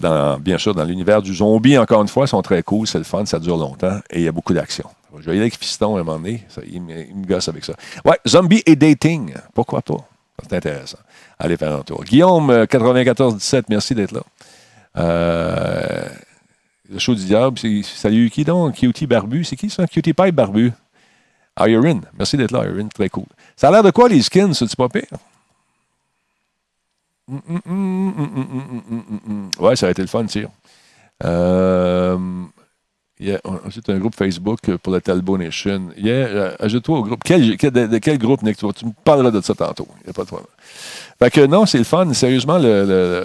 Dans, bien sûr, dans l'univers du zombie, encore une fois, sont très cool, c'est le fun, ça dure longtemps et il y a beaucoup d'action. Je vais y aller avec Fiston à un moment donné. il, me, gosse avec ça. Ouais, zombie et dating. Pourquoi pas? C'est intéressant. Allez faire un tour. Guillaume, 94-17, merci d'être là. Euh, le show du diable, salut qui donc? Cutie Barbu. C'est qui ça? Cutie Pipe Barbu. Irene. Merci d'être là, Irene. Très cool. Ça a l'air de quoi les skins? C'est-tu pas pire? Ouais, ça a été le fun, tire. Euh, c'est un groupe Facebook pour la Talbot Nation. Yeah, ajoute-toi au groupe. Quel, de, quel groupe, Nick? Tu, me parleras de ça tantôt. Il n'y a pas de problème. Fait que non, c'est le fun. Sérieusement, le,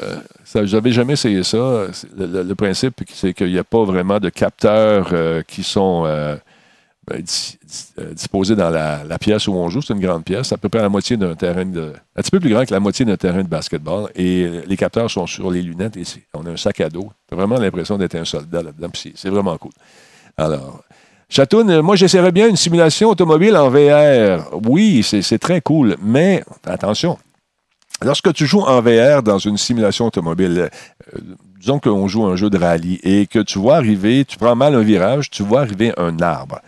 j'avais jamais essayé ça. Le, principe, c'est qu'il n'y a pas vraiment de capteurs qui sont euh, disposé dans la, pièce où on joue. C'est une grande pièce, à peu près la moitié d'un terrain de. un petit peu plus grand que la moitié d'un terrain de basketball. Et les capteurs sont sur les lunettes et on a un sac à dos. Tu vraiment l'impression d'être un soldat là-dedans. C'est vraiment cool. Alors. Chatoun, moi j'essaierais bien une simulation automobile en VR. Oui, c'est très cool, mais attention, lorsque tu joues en VR dans une simulation automobile, euh, disons qu'on joue un jeu de rallye et que tu vois arriver, tu prends mal un virage, tu vois arriver un arbre.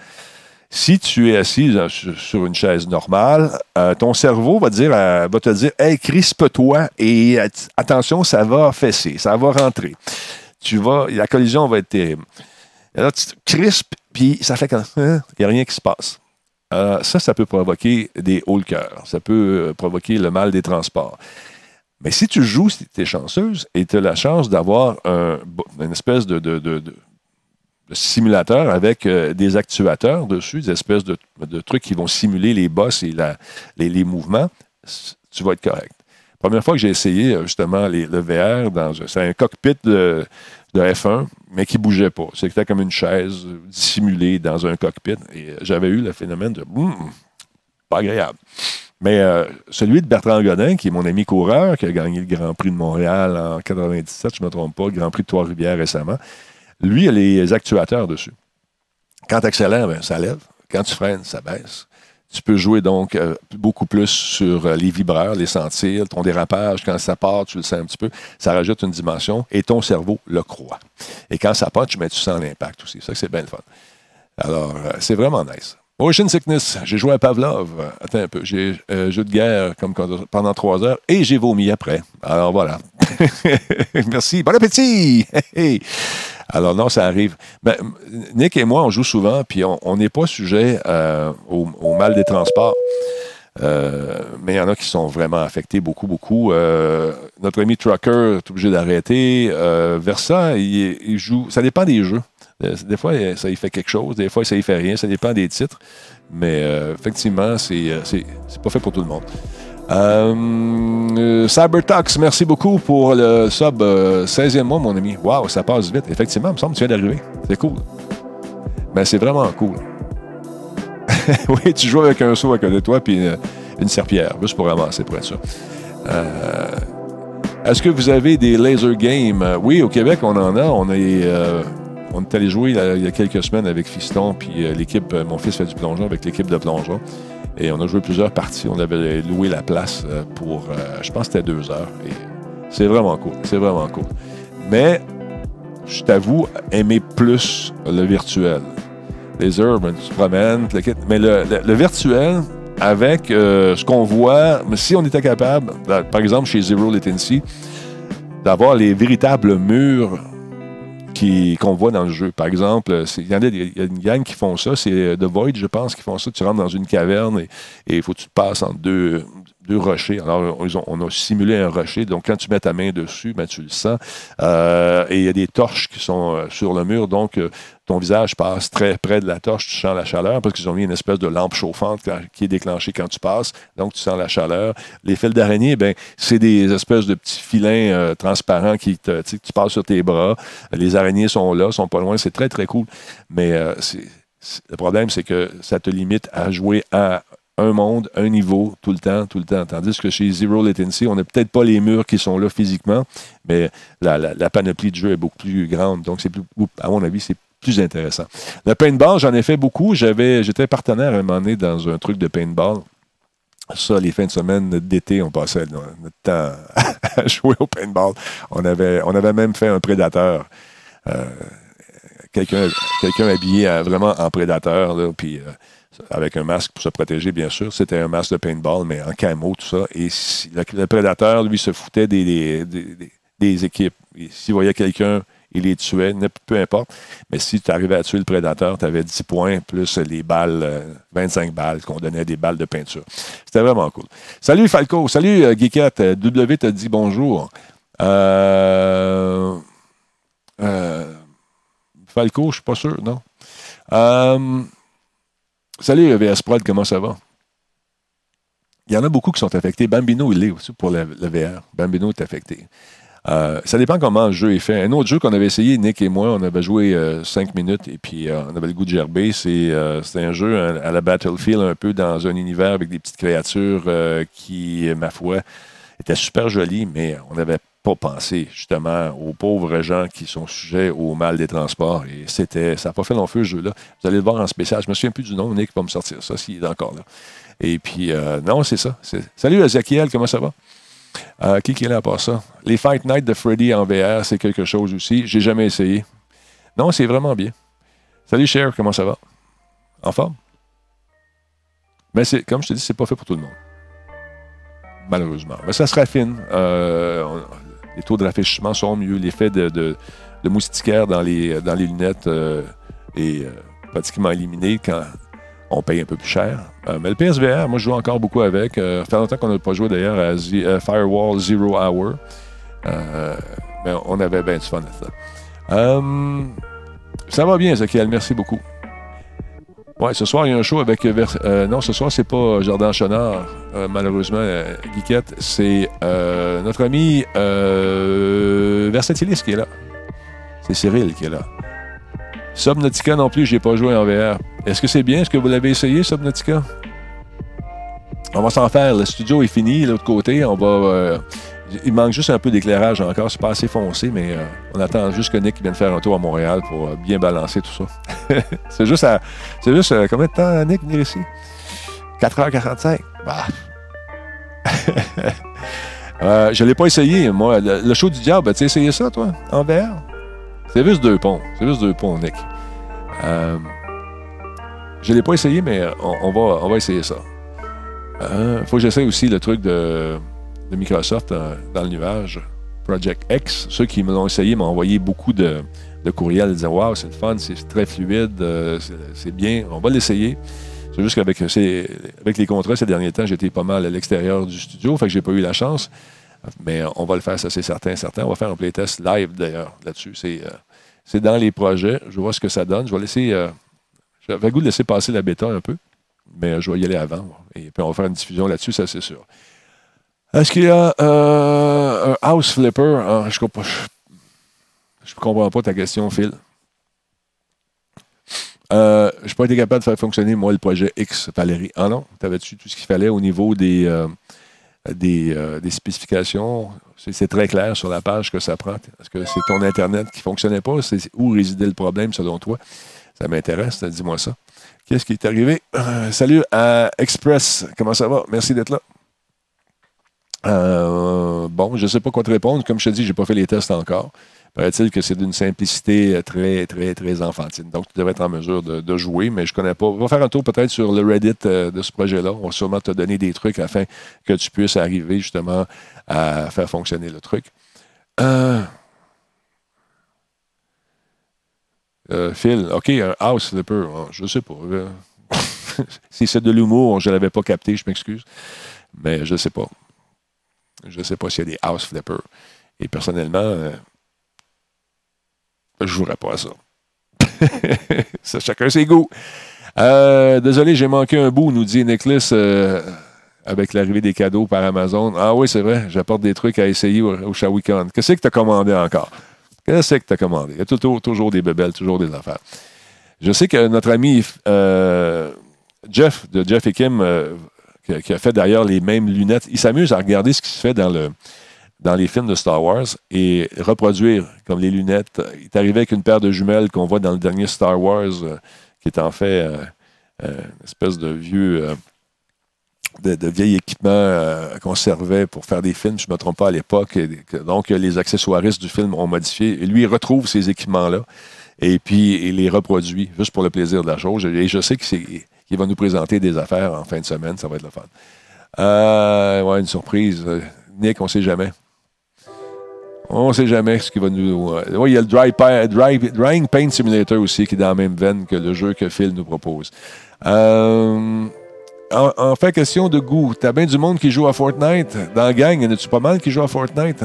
Si tu es assis sur une chaise normale, euh, ton cerveau va, dire, va te dire Hey, crispe-toi et attention, ça va fesser, ça va rentrer. Tu vas, la collision va être terrible. Alors, tu crispes, puis ça fait qu'il hein, n'y a rien qui se passe. ça, ça peut provoquer des hauts le cœur. Ça peut euh, provoquer le mal des transports. Mais si tu joues, si tu es chanceuse et tu as la chance d'avoir une espèce de simulateur avec euh, des actuateurs dessus, des espèces de, trucs qui vont simuler les bosses et les, mouvements, tu vas être correct. Première fois que j'ai essayé euh, justement le VR, c'est un cockpit de, F1, mais qui bougeait pas. C'était comme une chaise dissimulée dans un cockpit. Et euh, j'avais eu le phénomène de pas agréable. Mais celui de Bertrand Godin, qui est mon ami coureur, qui a gagné le Grand Prix de Montréal en 97, je ne me trompe pas, le Grand Prix de Trois-Rivières récemment, lui, il a les actuateurs dessus. Quand tu accélères, ben, ça lève. Quand tu freines, ça baisse. Tu peux jouer donc euh, beaucoup plus sur euh, les vibreurs, les sentir, ton dérapage. Quand ça part, tu le sens un petit peu. Ça rajoute une dimension et ton cerveau le croit. Et quand ça part, tu mets, tu sens l'impact aussi. Ça, c'est bien le fun. Alors, euh, c'est vraiment nice. Ocean Sickness, j'ai joué à Pavlov. Attends un peu. J'ai jeu de guerre comme pendant trois heures et j'ai vomi après. Alors voilà. Merci. Bon appétit! Alors non, ça arrive. Ben, Nick et moi, on joue souvent, puis on n'est pas sujet euh, au, mal des transports. Euh, mais il y en a qui sont vraiment affectés beaucoup, beaucoup. notre ami Trucker est obligé d'arrêter. Versa, il, il, joue. Ça dépend des jeux. Euh, des fois, ça y fait quelque chose, des fois, ça y fait rien, ça dépend des titres. Mais euh, effectivement, euh, c'est, pas fait pour tout le monde. Cybertox, merci beaucoup pour le sub 16e mois, mon ami. Waouh, ça passe vite. Effectivement, il me semble que tu viens d'arriver. C'est cool. Mais c'est vraiment cool. oui, tu joues avec un seau à côté de toi puis une, serpillère, juste pour ramasser pour être sûr. Est-ce que vous avez des laser games? Oui, au Québec, on en a. On a on est allé jouer il y a quelques semaines avec Fiston, puis euh, l'équipe, euh, mon fils fait du plongeon avec l'équipe de plongeon. Et on a joué plusieurs parties. On avait loué la place euh, pour, je pense c'était deux heures. C'est vraiment cool. C'est vraiment cool. Mais, je t'avoue, aimer plus le virtuel. Les ben, tu te promènes, mais le, virtuel, avec ce qu'on voit, si on était capable, par exemple chez Zero Latency, d'avoir les véritables murs qu'on voit dans le jeu. Par exemple, il y, a, une gang qui font ça, c'est euh, The Void, je pense, qui font ça. Tu rentres dans une caverne et il faut que tu te passes entre deux, deux rochers. Alors, on, a simulé un rocher. Donc, quand tu mets ta main dessus, ben, tu le sens. Euh, et il y a des torches qui sont euh, sur le mur. Donc, euh, ton visage passe très près de la torche. Tu sens la chaleur parce qu'ils ont mis une espèce de lampe chauffante qui est déclenchée quand tu passes. Donc, tu sens la chaleur. Les fils d'araignée, ben, c'est des espèces de petits filins transparents qui te, tu passes sur tes bras. Les araignées sont là, sont pas loin. C'est très, très cool. Mais le problème, c'est que ça te limite à jouer à un monde, un niveau, tout le temps, tout le temps. Tandis que chez Zero Latency, on n'a peut-être pas les murs qui sont là physiquement, mais la, panoplie de jeu est beaucoup plus grande. Donc, à mon avis, c'est plus intéressant. Le paintball, j'en ai fait beaucoup. J'étais partenaire à un moment donné dans un truc de paintball. Ça, les fins de semaine d'été, on passait notre temps à jouer au paintball. On avait, on avait même fait un prédateur. Euh, quelqu'un, quelqu'un habillé vraiment en prédateur, là, puis euh, avec un masque pour se protéger, bien sûr. C'était un masque de paintball, mais en camo, tout ça. Et le, prédateur, lui, se foutait des, des, équipes. S'il voyait quelqu'un, il les tuait, peu importe. Mais si tu arrivais à tuer le prédateur, tu avais 10 points, plus les balles, 25 euh, balles qu'on donnait des balles de peinture. C'était vraiment cool. Salut Falco, salut euh. Euh, w te dit bonjour. Falco, je ne suis pas sûr, non? Salut VS Prod, comment ça va? Il y en a beaucoup qui sont affectés. Bambino, il est aussi pour le, VR. Bambino est affecté. Euh, ça dépend comment le jeu est fait. Un autre jeu qu'on avait essayé, Nick et moi, on avait joué euh, cinq minutes et puis euh, on avait le goût de gerber. C'est un jeu à, la Battlefield, un peu dans un univers avec des petites créatures qui, ma foi, étaient super jolies, mais on n'avait pas penser justement aux pauvres gens qui sont sujets au mal des transports. Et c'était, ça n'a pas fait long feu ce jeu-là. Vous allez le voir en spécial. Je me souviens plus du nom, Nick va me sortir ça s'il est encore là. Et puis, euh, non, c'est ça. Salut Ezekiel, comment ça va? Euh, qui, est là à part ça? Les Fight Night de Freddy en VR, c'est quelque chose aussi. J'ai jamais essayé. Non, c'est vraiment bien. Salut Cher, comment ça va? En forme? Mais c'est, comme je te dis, c'est pas fait pour tout le monde malheureusement. Mais ça se raffine. Euh, les taux de rafraîchissement sont mieux. L'effet de, moustiquaire dans les, lunettes euh, est euh, pratiquement éliminé quand on paye un peu plus cher. Euh, mais le PSVR, moi, je joue encore beaucoup avec. ça fait longtemps qu'on n'a pas joué d'ailleurs à Firewall Zero Hour. mais on avait bien du fun là ça va bien, Ezekiel. Merci beaucoup. Ouais, ce soir, il y a un show avec. Euh, non, ce soir, c'est pas Jardin Chenard, euh, malheureusement, euh. C'est notre ami Versatilis qui est là. C'est Cyril qui est là. Subnautica non plus, j'ai pas joué en VR. Est-ce que c'est bien? Est-ce que vous l'avez essayé, Subnautica? On va s'en faire. Le studio est fini, l'autre côté. On va il manque juste un peu d'éclairage encore. C'est pas assez foncé, mais euh, on attend juste que Nick vienne faire un tour à Montréal pour euh, bien balancer tout ça. c'est juste à. C'est juste. Euh, combien de temps, Nick, venir ici? 4h45. Bah. je ne l'ai pas essayé, moi. Le, show du diable, as-tu essayé ça, toi, en VR? C'est juste deux ponts. C'est juste deux ponts, Nick. je l'ai pas essayé, mais on, va, on va essayer ça. Il faut que j'essaye aussi le truc de de Microsoft euh, dans le nuage, Project X. Ceux qui me l'ont essayé m'ont envoyé beaucoup de, courriels disant Waouh, c'est le fun, c'est très fluide, euh, c'est bien, on va l'essayer. C'est juste qu'avec avec les contrats ces derniers temps, j'étais pas mal à l'extérieur du studio, fait que j'ai pas eu la chance. Mais on va le faire, ça c'est certain, certain. On va faire un playtest live d'ailleurs là-dessus. C'est, euh, dans les projets. Je vois ce que ça donne. Je vais laisser. j'avais goût de laisser passer la bêta un peu, mais je vais y aller avant. Et puis on va faire une diffusion là-dessus, ça c'est sûr. Est-ce qu'il y a euh, un house flipper? Ah, je ne comprends pas ta question, Phil. Euh, je n'ai pas été capable de faire fonctionner, moi, le projet X, Valérie. Ah non? Tu avais-tu tout ce qu'il fallait au niveau des, euh, des, spécifications? C'est très clair sur la page que ça prend. Est-ce que c'est ton Internet qui ne fonctionnait pas? C'est où résidait le problème, selon toi? Ça m'intéresse, dis-moi ça. Qu'est-ce qui est arrivé? salut à Express. Comment ça va? Merci d'être là. Euh, bon, je ne sais pas quoi te répondre. Comme je te dis, je n'ai pas fait les tests encore. Paraît-il que c'est d'une simplicité très, très, très enfantine. Donc, tu devrais être en mesure de, jouer, mais je ne connais pas. On va faire un tour peut-être sur le Reddit euh, de ce projet-là. On va sûrement te donner des trucs afin que tu puisses arriver justement à faire fonctionner le truc. Euh, Phil, OK, un house slipper. Ah, je ne sais pas. si c'est de l'humour, je ne l'avais pas capté, je m'excuse. Mais je ne sais pas. Je ne sais pas s'il y a des house flippers. Et personnellement, euh, je ne jouerais pas à ça. ça. Chacun ses goûts. Euh, désolé, j'ai manqué un bout, nous dit Nicholas, euh, avec l'arrivée des cadeaux par Amazon. Ah oui, c'est vrai, j'apporte des trucs à essayer au, au. Qu'est-ce que tu as commandé encore? Qu'est-ce que tu as commandé? Il y a toujours, des bebelles, toujours des affaires. Je sais que notre ami Jeff, de Jeff et Kim, qui, a fait d'ailleurs les mêmes lunettes. Il s'amuse à regarder ce qui se fait dans, le, dans les films de Star Wars et reproduire comme les lunettes. Il est arrivé avec une paire de jumelles qu'on voit dans le dernier Star Wars, euh, qui est en fait euh, euh, une espèce de vieux. De, vieil équipement qu'on servait pour faire des films, je ne me trompe pas à l'époque. Donc, les accessoiristes du film ont modifié. Et lui, il retrouve ces équipements-là et puis il les reproduit juste pour le plaisir de la chose. Et je sais que c'est il va nous présenter des affaires en fin de semaine. Ça va être le fun. Euh, ouais, une surprise. Nick, on ne sait jamais. On ne sait jamais ce qu'il va nous. Euh, oui, il y a le dry, Drying Paint Simulator aussi qui est dans la même veine que le jeu que Phil nous propose. Euh, en, fait, question de goût. T'as bien du monde qui joue à Fortnite? Dans la gang, y en a-tu pas mal qui jouent à Fortnite?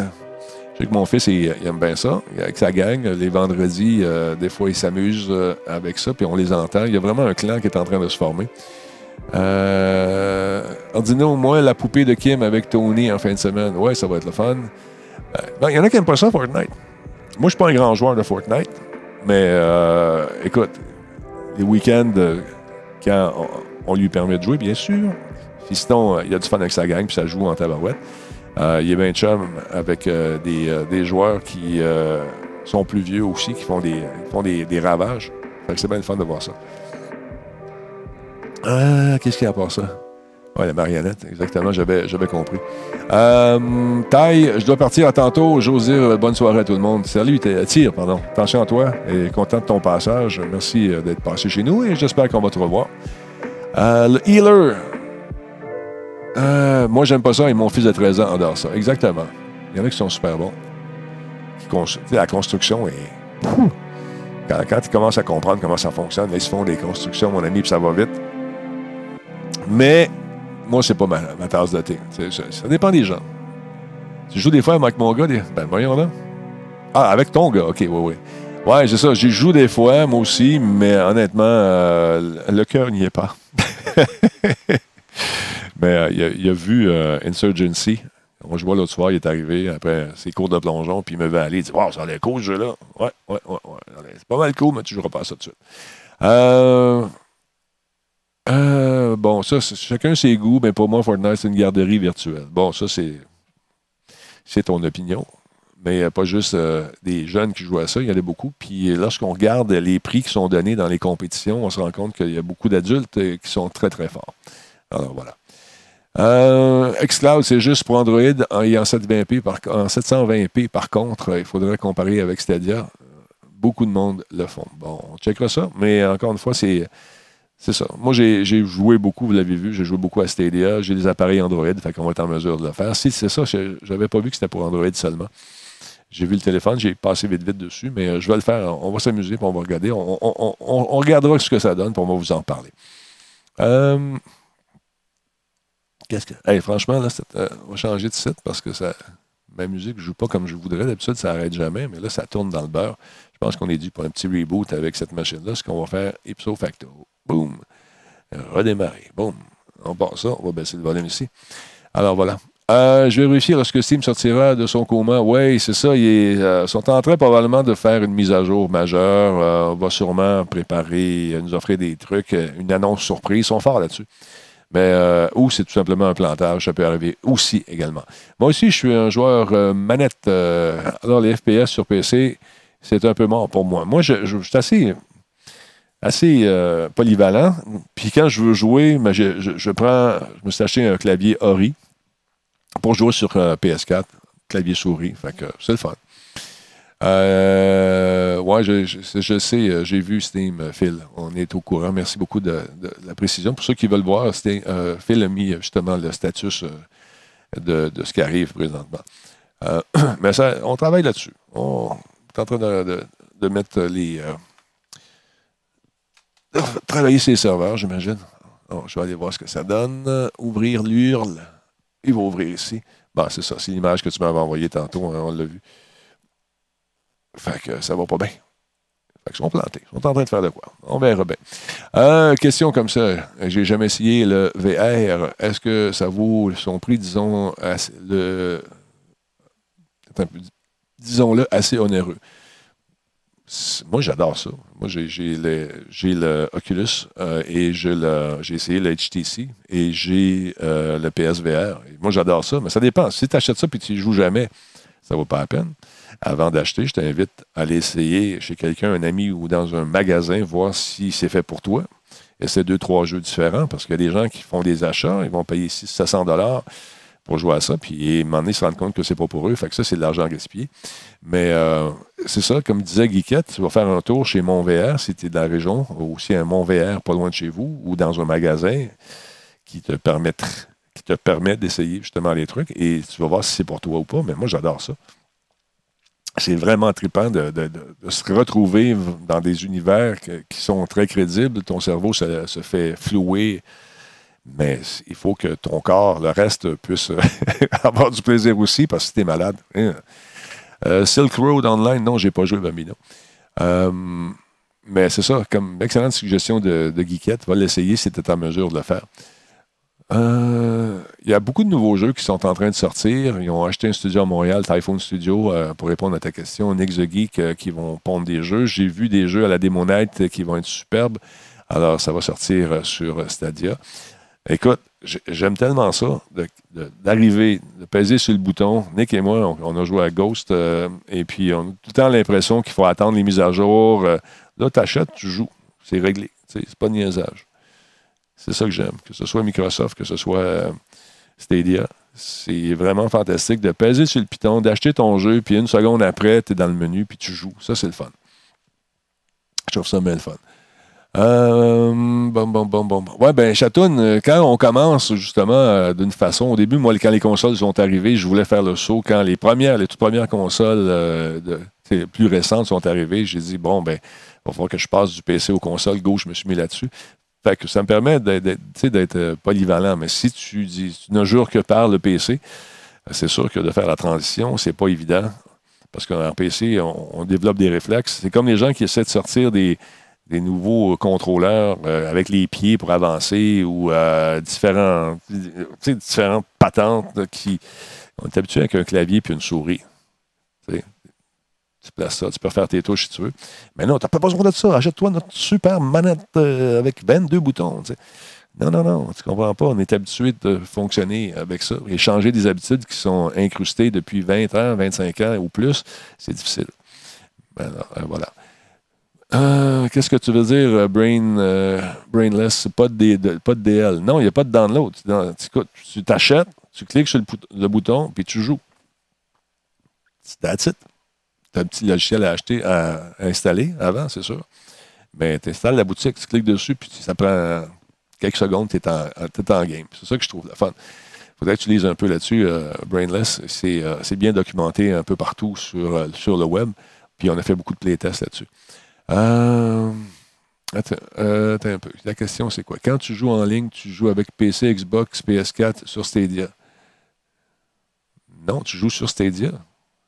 Je sais que mon fils, il, aime bien ça. Avec sa gang, les vendredis, euh, des fois, il s'amuse euh, avec ça, puis on les entend. Il y a vraiment un clan qui est en train de se former. Euh, Ordino, moi, la poupée de Kim avec Tony en fin de semaine. Ouais, ça va être le fun. Euh, il y en a qui n'aiment pas ça, Fortnite. Moi, je suis pas un grand joueur de Fortnite, mais écoute, les week-ends, quand on, lui permet de jouer, bien sûr. sinon, il y a du fun avec sa gang, puis ça joue en tabarouette. Euh, il est bien chum avec euh, euh, des, joueurs qui sont plus vieux aussi, qui font des, font des, ravages. c'est bien le fun de voir ça. Qu'est-ce qu'il y a à part ça? Oui, la marionnette, exactement, j'avais, compris. Euh, je dois partir à tantôt. J'ose dire bonne soirée à tout le monde. Salut, tire, pardon. Attention à toi et content de ton passage. Merci d'être passé chez nous et j'espère qu'on va te revoir. le healer, euh, moi, j'aime pas ça et mon fils de 13 ans adore ça. Exactement. Il y en a qui sont super bons. la construction est. Quand, ils commencent à comprendre comment ça fonctionne, ils se font des constructions, mon ami, puis ça va vite. Mais moi, c'est pas ma, tasse de thé. Ça, dépend des gens. Tu joues des fois avec mon gars, ben voyons là. Ah, avec ton gars, ok, oui, oui. Ouais, c'est ça. J'y joue des fois, moi aussi, mais honnêtement, euh, le cœur n'y est pas. Mais euh, il, a, vu euh, Insurgency. Moi, je l'autre soir, il est arrivé après ses cours de plongeon, puis il me va aller. Il dit Wow, ça a l'air cool ce jeu-là. Ouais, ouais, ouais. C'est pas mal cool, mais tu joueras pas ça tout de suite. Euh, bon, ça, chacun ses goûts, mais pour moi, Fortnite, c'est une garderie virtuelle. Bon, ça, c'est, c'est ton opinion. Mais a pas juste des jeunes qui jouent à ça, il y en a beaucoup. Puis lorsqu'on regarde les prix qui sont donnés dans les compétitions, on se rend compte qu'il y a beaucoup d'adultes qui sont très, très forts. Alors voilà. Euh, Xcloud, c'est juste pour Android en, 720p par, en 720p. Par contre, il faudrait comparer avec Stadia. Beaucoup de monde le font. Bon, on checkera ça, mais encore une fois, c'est. Ça. Moi, j'ai joué beaucoup, vous l'avez vu, j'ai joué beaucoup à Stadia. J'ai des appareils Android, fait qu'on va être en mesure de le faire. Si c'est ça, j'avais pas vu que c'était pour Android seulement. J'ai vu le téléphone, j'ai passé vite vite dessus, mais euh, je vais le faire. On va s'amuser, on va regarder. On, on, regardera ce que ça donne, puis on va vous en parler. Euh, Que. franchement, là, euh, on va changer de site parce que ça, ma musique ne joue pas comme je voudrais. D'habitude, ça n'arrête jamais, mais là, ça tourne dans le beurre. Je pense qu'on est dû pour un petit reboot avec cette machine-là. Ce qu'on va faire ipso facto. Boum. Redémarrer. Boum. On part ça. On va baisser le volume ici. Alors voilà. Euh, je vais vérifier lorsque Steam sortira de son coma. Oui, c'est ça. Ils euh, sont en train probablement de faire une mise à jour majeure. on va sûrement préparer, nous offrir des trucs, une annonce surprise. Ils sont forts là-dessus. Mais, euh, ou c'est tout simplement un plantage, ça peut arriver aussi également. Moi aussi, je suis un joueur euh, manette. Euh, alors, les FPS sur PC, c'est un peu mort pour moi. Moi, je, suis assez, assez polyvalent. Puis quand je veux jouer, ben, je, prends, je me suis acheté un clavier Ori pour jouer sur PS4, clavier souris. Fait que c'est le fun. Euh, ouais, je, sais, euh, j'ai vu Steam, euh, Phil. On est au courant. Merci beaucoup de, la précision. Pour ceux qui veulent voir, euh, Phil a mis justement le status de, ce qui arrive présentement. mais ça, on travaille là-dessus. On est en train de, mettre les. travailler ses serveurs, j'imagine. je vais aller voir ce que ça donne. Ouvrir l'URL. il va ouvrir ici. Bon, c'est ça, c'est l'image que tu m'avais envoyée tantôt, hein, on l'a vu. Fait que ça va pas bien. Fait qu'ils sont plantés. Ils sont en train de faire de quoi. On verra bien. Euh, question comme ça. J'ai jamais essayé le VR. Est-ce que ça vaut son prix, disons, le. Disons-le, assez onéreux? Moi, j'adore ça. Moi, j'ai le, Oculus euh, et j'ai essayé le HTC et j'ai euh, le PSVR. moi, j'adore ça, mais ça dépend. Si tu achètes ça et tu ne joues jamais, ça ne vaut pas la peine. Avant d'acheter, je t'invite à aller essayer chez quelqu'un, un ami ou dans un magasin, voir si c'est fait pour toi. C'est deux, trois jeux différents parce a des gens qui font des achats, ils vont payer 600 dollars pour jouer à ça, puis à un moment donné, ils se rendent compte que c'est pas pour eux. Fait que ça, c'est de l'argent gaspillé. Mais euh, c'est ça, comme disait Guiquette, tu vas faire un tour chez VR si tu es de la région, ou aussi un VR pas loin de chez vous, ou dans un magasin qui te qui te permet d'essayer justement les trucs, et tu vas voir si c'est pour toi ou pas. Mais moi, j'adore ça. C'est vraiment trippant de, se retrouver dans des univers qui sont très crédibles. Ton cerveau se, fait flouer mais il faut que ton corps, le reste, puisse avoir du plaisir aussi parce que tu es malade. Hein. Euh, Silk Road Online, non, j'ai pas joué Bambino. Euh, mais c'est ça, comme excellente suggestion de, de Geekette. Va l'essayer si tu es en mesure de le faire. Euh, il y a beaucoup de nouveaux jeux qui sont en train de sortir. Ils ont acheté un studio à Montréal, Typhoon Studio, pour répondre à ta question. Nix the Geek qui vont pondre des jeux. J'ai vu des jeux à la Demo Night qui vont être superbes. Alors, ça va sortir sur Stadia. Écoute, j'aime tellement ça, d'arriver, de, peser sur le bouton. Nick et moi, on, a joué à Ghost, euh, et puis on a tout le temps l'impression qu'il faut attendre les mises à jour. Euh, là, tu achètes, tu joues. C'est réglé. C'est pas de niaisage. C'est ça que j'aime. Que ce soit Microsoft, que ce soit euh, Stadia. C'est vraiment fantastique de peser sur le piton, d'acheter ton jeu, puis une seconde après, tu es dans le menu, puis tu joues. Ça, c'est le fun. Je trouve ça bien le fun. Euh, bon, bon, bon, bon. Ouais, ben, Chatoun, euh, quand on commence justement euh, d'une façon, au début, moi, quand les consoles sont arrivées, je voulais faire le saut. Quand les premières, les toutes premières consoles plus récentes sont arrivées, j'ai dit, bon, ben, il va falloir que je passe du PC aux consoles. Go, je me suis mis là-dessus. Fait que ça me permet d'être polyvalent. Mais si tu dis, tu ne jures que par le PC, c'est sûr que de faire la transition, c'est pas évident. Parce qu'en PC, on développe des réflexes. C'est comme les gens qui essaient de sortir des, nouveaux contrôleurs euh, avec les pieds pour avancer ou euh, différents, différentes patentes qui. On est habitué avec un clavier puis une souris. Tu places ça, tu peux faire tes touches si tu veux. Mais non, tu n'as pas besoin de ça. Achète-toi notre super manette euh, avec 22 boutons. Non, non, non, tu comprends pas. On est habitué de fonctionner avec ça. Et changer des habitudes qui sont incrustées depuis 20 ans, 25 ans ou plus, c'est difficile. Ben, voilà. Euh, qu'est-ce que tu veux dire, euh, brain, euh, brainless? Pas de, DL. Non, il n'y a pas de download. Tu t'achètes, tu cliques sur le, bouton, puis tu joues. That's it. Tu as un petit logiciel à acheter, à, installer avant, c'est sûr. Mais tu installes la boutique, tu cliques dessus, puis ça prend quelques secondes, tu es, en game. C'est ça que je trouve la fun. Il faudrait que tu lises un peu là-dessus. Brainless, c'est bien documenté un peu partout sur, sur le web. Puis on a fait beaucoup de playtests là-dessus. Euh, euh, attends, un peu. La question, c'est quoi? Quand tu joues en ligne, tu joues avec PC, Xbox, PS4 sur Stadia? Non, tu joues sur Stadia.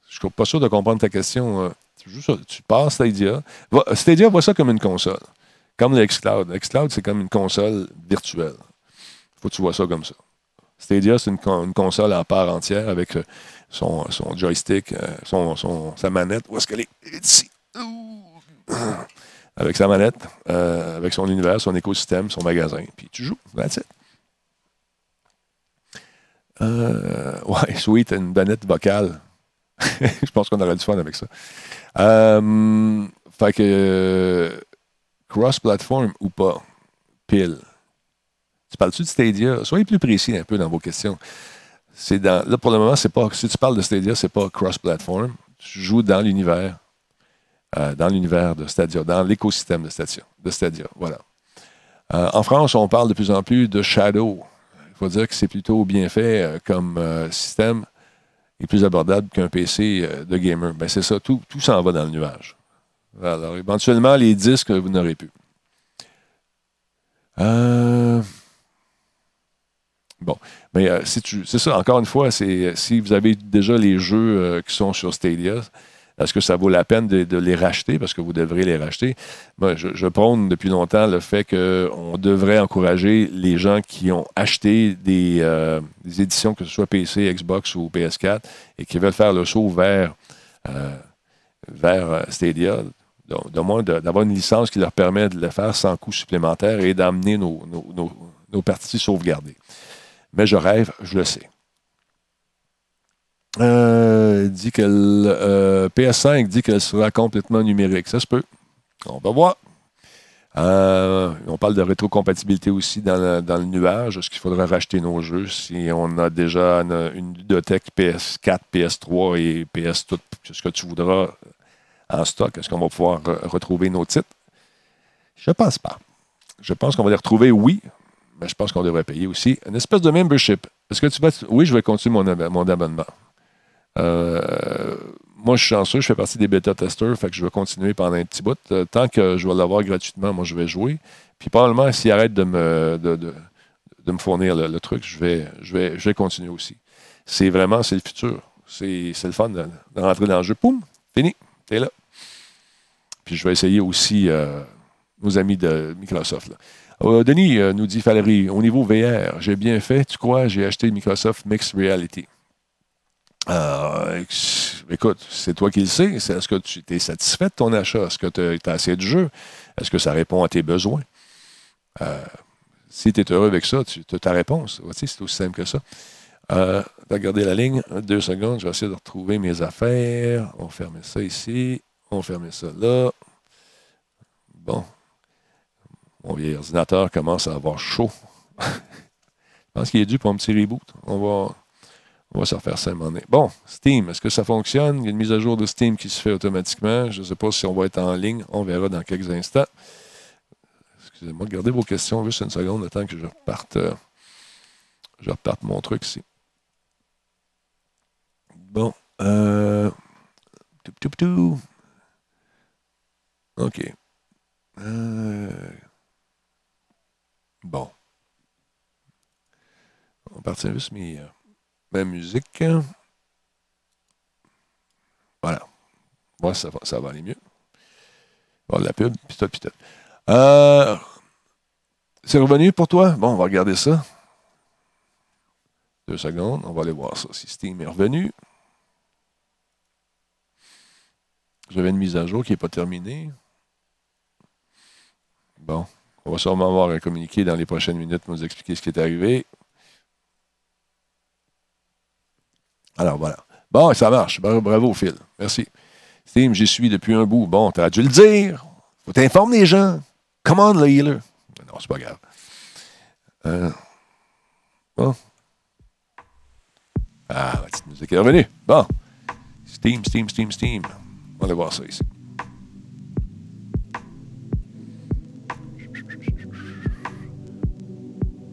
Je ne suis pas sûr de comprendre ta question. Euh. Tu, tu passes Stadia. Stadia voit ça comme une console. Comme le Xcloud. Xcloud, c'est comme une console virtuelle. Faut que tu vois ça comme ça. Stadia, c'est une, console à part entière avec son, joystick, son, sa manette. Où est-ce qu'elle est? Ici avec sa manette, euh, avec son univers, son écosystème, son magasin. Puis tu joues. That's it. Euh, ouais, Sweet, une banette vocale. Je pense qu'on aurait du fun avec ça. Euh, fait que cross-platform ou pas, pile. Tu parles-tu de Stadia? Soyez plus précis un peu dans vos questions. C'est dans, là, pour le moment, c'est pas. Si tu parles de Stadia, c'est pas cross-platform. Tu joues dans l'univers euh, dans l'univers de Stadia, dans l'écosystème de Stadia. De voilà. Euh, en France, on parle de plus en plus de Shadow. Il faut dire que c'est plutôt bien fait euh, comme système et plus abordable qu'un PC de gamer. Ben, c'est ça, tout, tout s'en va dans le nuage. Alors, éventuellement, les disques, vous n'aurez plus. Bon. Mais euh, si tu, c'est ça, encore une fois, c'est si vous avez déjà les jeux euh, qui sont sur Stadia, est-ce que ça vaut la peine de, les racheter? Parce que vous devrez les racheter? Moi, je, prône depuis longtemps le fait qu'on devrait encourager les gens qui ont acheté des, euh, éditions, que ce soit PC, Xbox ou PS4, et qui veulent faire le saut vers, euh, vers euh, Stadia, de moins d'avoir une licence qui leur permet de le faire sans coût supplémentaire et d'amener nos- nos- nos parties sauvegardées. Mais je rêve, je le sais. Euh, dit que le, euh, PS5 dit qu'elle sera complètement numérique. Ça se peut. On va voir. Euh, on parle de rétrocompatibilité aussi dans le, dans le nuage. Est-ce qu'il faudra racheter nos jeux si on a déjà une, une bibliothèque PS4, PS3 et PS tout ce que tu voudras en stock? Est-ce qu'on va pouvoir re- retrouver nos titres? Je pense pas. Je pense qu'on va les retrouver, oui, mais je pense qu'on devrait payer aussi une espèce de membership. Est-ce que tu vas. Oui, je vais continuer mon abonnement. Euh, moi, je suis chanceux, je fais partie des bêta-testeurs, fait que je vais continuer pendant un petit bout. Euh, tant que je vais l'avoir gratuitement, moi, je vais jouer. Puis probablement, s'ils arrêtent de me, fournir le, truc, je vais, je, vais, continuer aussi. C'est vraiment, c'est le futur. C'est le fun de, rentrer dans le jeu. Poum, fini, t'es là. Puis je vais essayer aussi euh, nos amis de Microsoft. Denis nous dit Valérie, au niveau VR, j'ai bien fait. Tu crois, j'ai acheté Microsoft Mixed Reality? Euh, écoute, c'est toi qui le sais. Est-ce que tu es satisfait de ton achat? Est-ce que tu as assez de jeux? Est-ce que ça répond à tes besoins? Euh, si tu es heureux avec ça, tu as ta réponse. Sais, C'est aussi simple que ça. Euh, regardez la ligne. Deux secondes. Je vais essayer de retrouver mes affaires. On ferme ça ici. On ferme ça là. Bon. Mon vieil ordinateur commence à avoir chaud. Je pense qu'il est dû pour un petit reboot. On va, on va se refaire ça un moment donné. Bon, Steam, est-ce que ça fonctionne? Il y a une mise à jour de Steam qui se fait automatiquement. Je ne sais pas si on va être en ligne. On verra dans quelques instants. Excusez-moi, gardez vos questions juste une seconde, le temps que je reparte, euh, je reparte mon truc ici. Bon. Euh, tout, tout. OK. Euh, bon. On partira juste euh, ma musique. Voilà. Moi, ça, va- ça va aller mieux. Bon, la pub, puis tout. Euh, c'est revenu pour toi? Bon, on va regarder ça. Deux secondes, on va aller voir ça. Si Steam est revenu. J'avais une mise à jour qui n'est pas terminée. Bon, on va sûrement avoir un communiqué dans les prochaines minutes pour nous expliquer ce qui est arrivé. Alors voilà. Bon, ça marche. Bra- Bravo, Phil. Merci. Steam, j'y suis depuis un bout. Bon, t'aurais dû le dire. Faut t'informer les gens. Come on, le healer. Non, c'est pas grave. Euh, Bon. Ah, la petite musique est revenue. Bon. Steam, Steam, Steam, Steam. On va voir ça ici.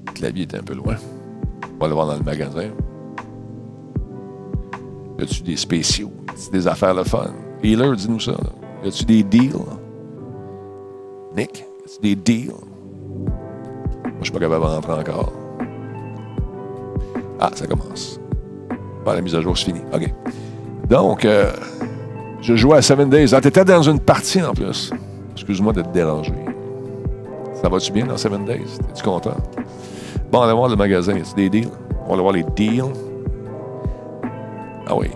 Le clavier est un peu loin. On va aller voir dans le magasin. Y a-tu des spéciaux? A-tu des affaires le fun? Healer, dis-nous ça. là. Y a-tu des deals? Nick, y a-tu des deals? Moi, je suis pas capable de rentrer encore. Ah, ça commence. Bon, la mise à jour, c'est fini. OK. Donc, euh, je jouais à Seven Days. Ah, t'étais dans une partie en plus. Excuse-moi de te déranger. Ça va-tu bien dans Seven Days? Es-tu content? Bon, on va voir le magasin. Y a des deals? On va aller voir les deals. Ah oui.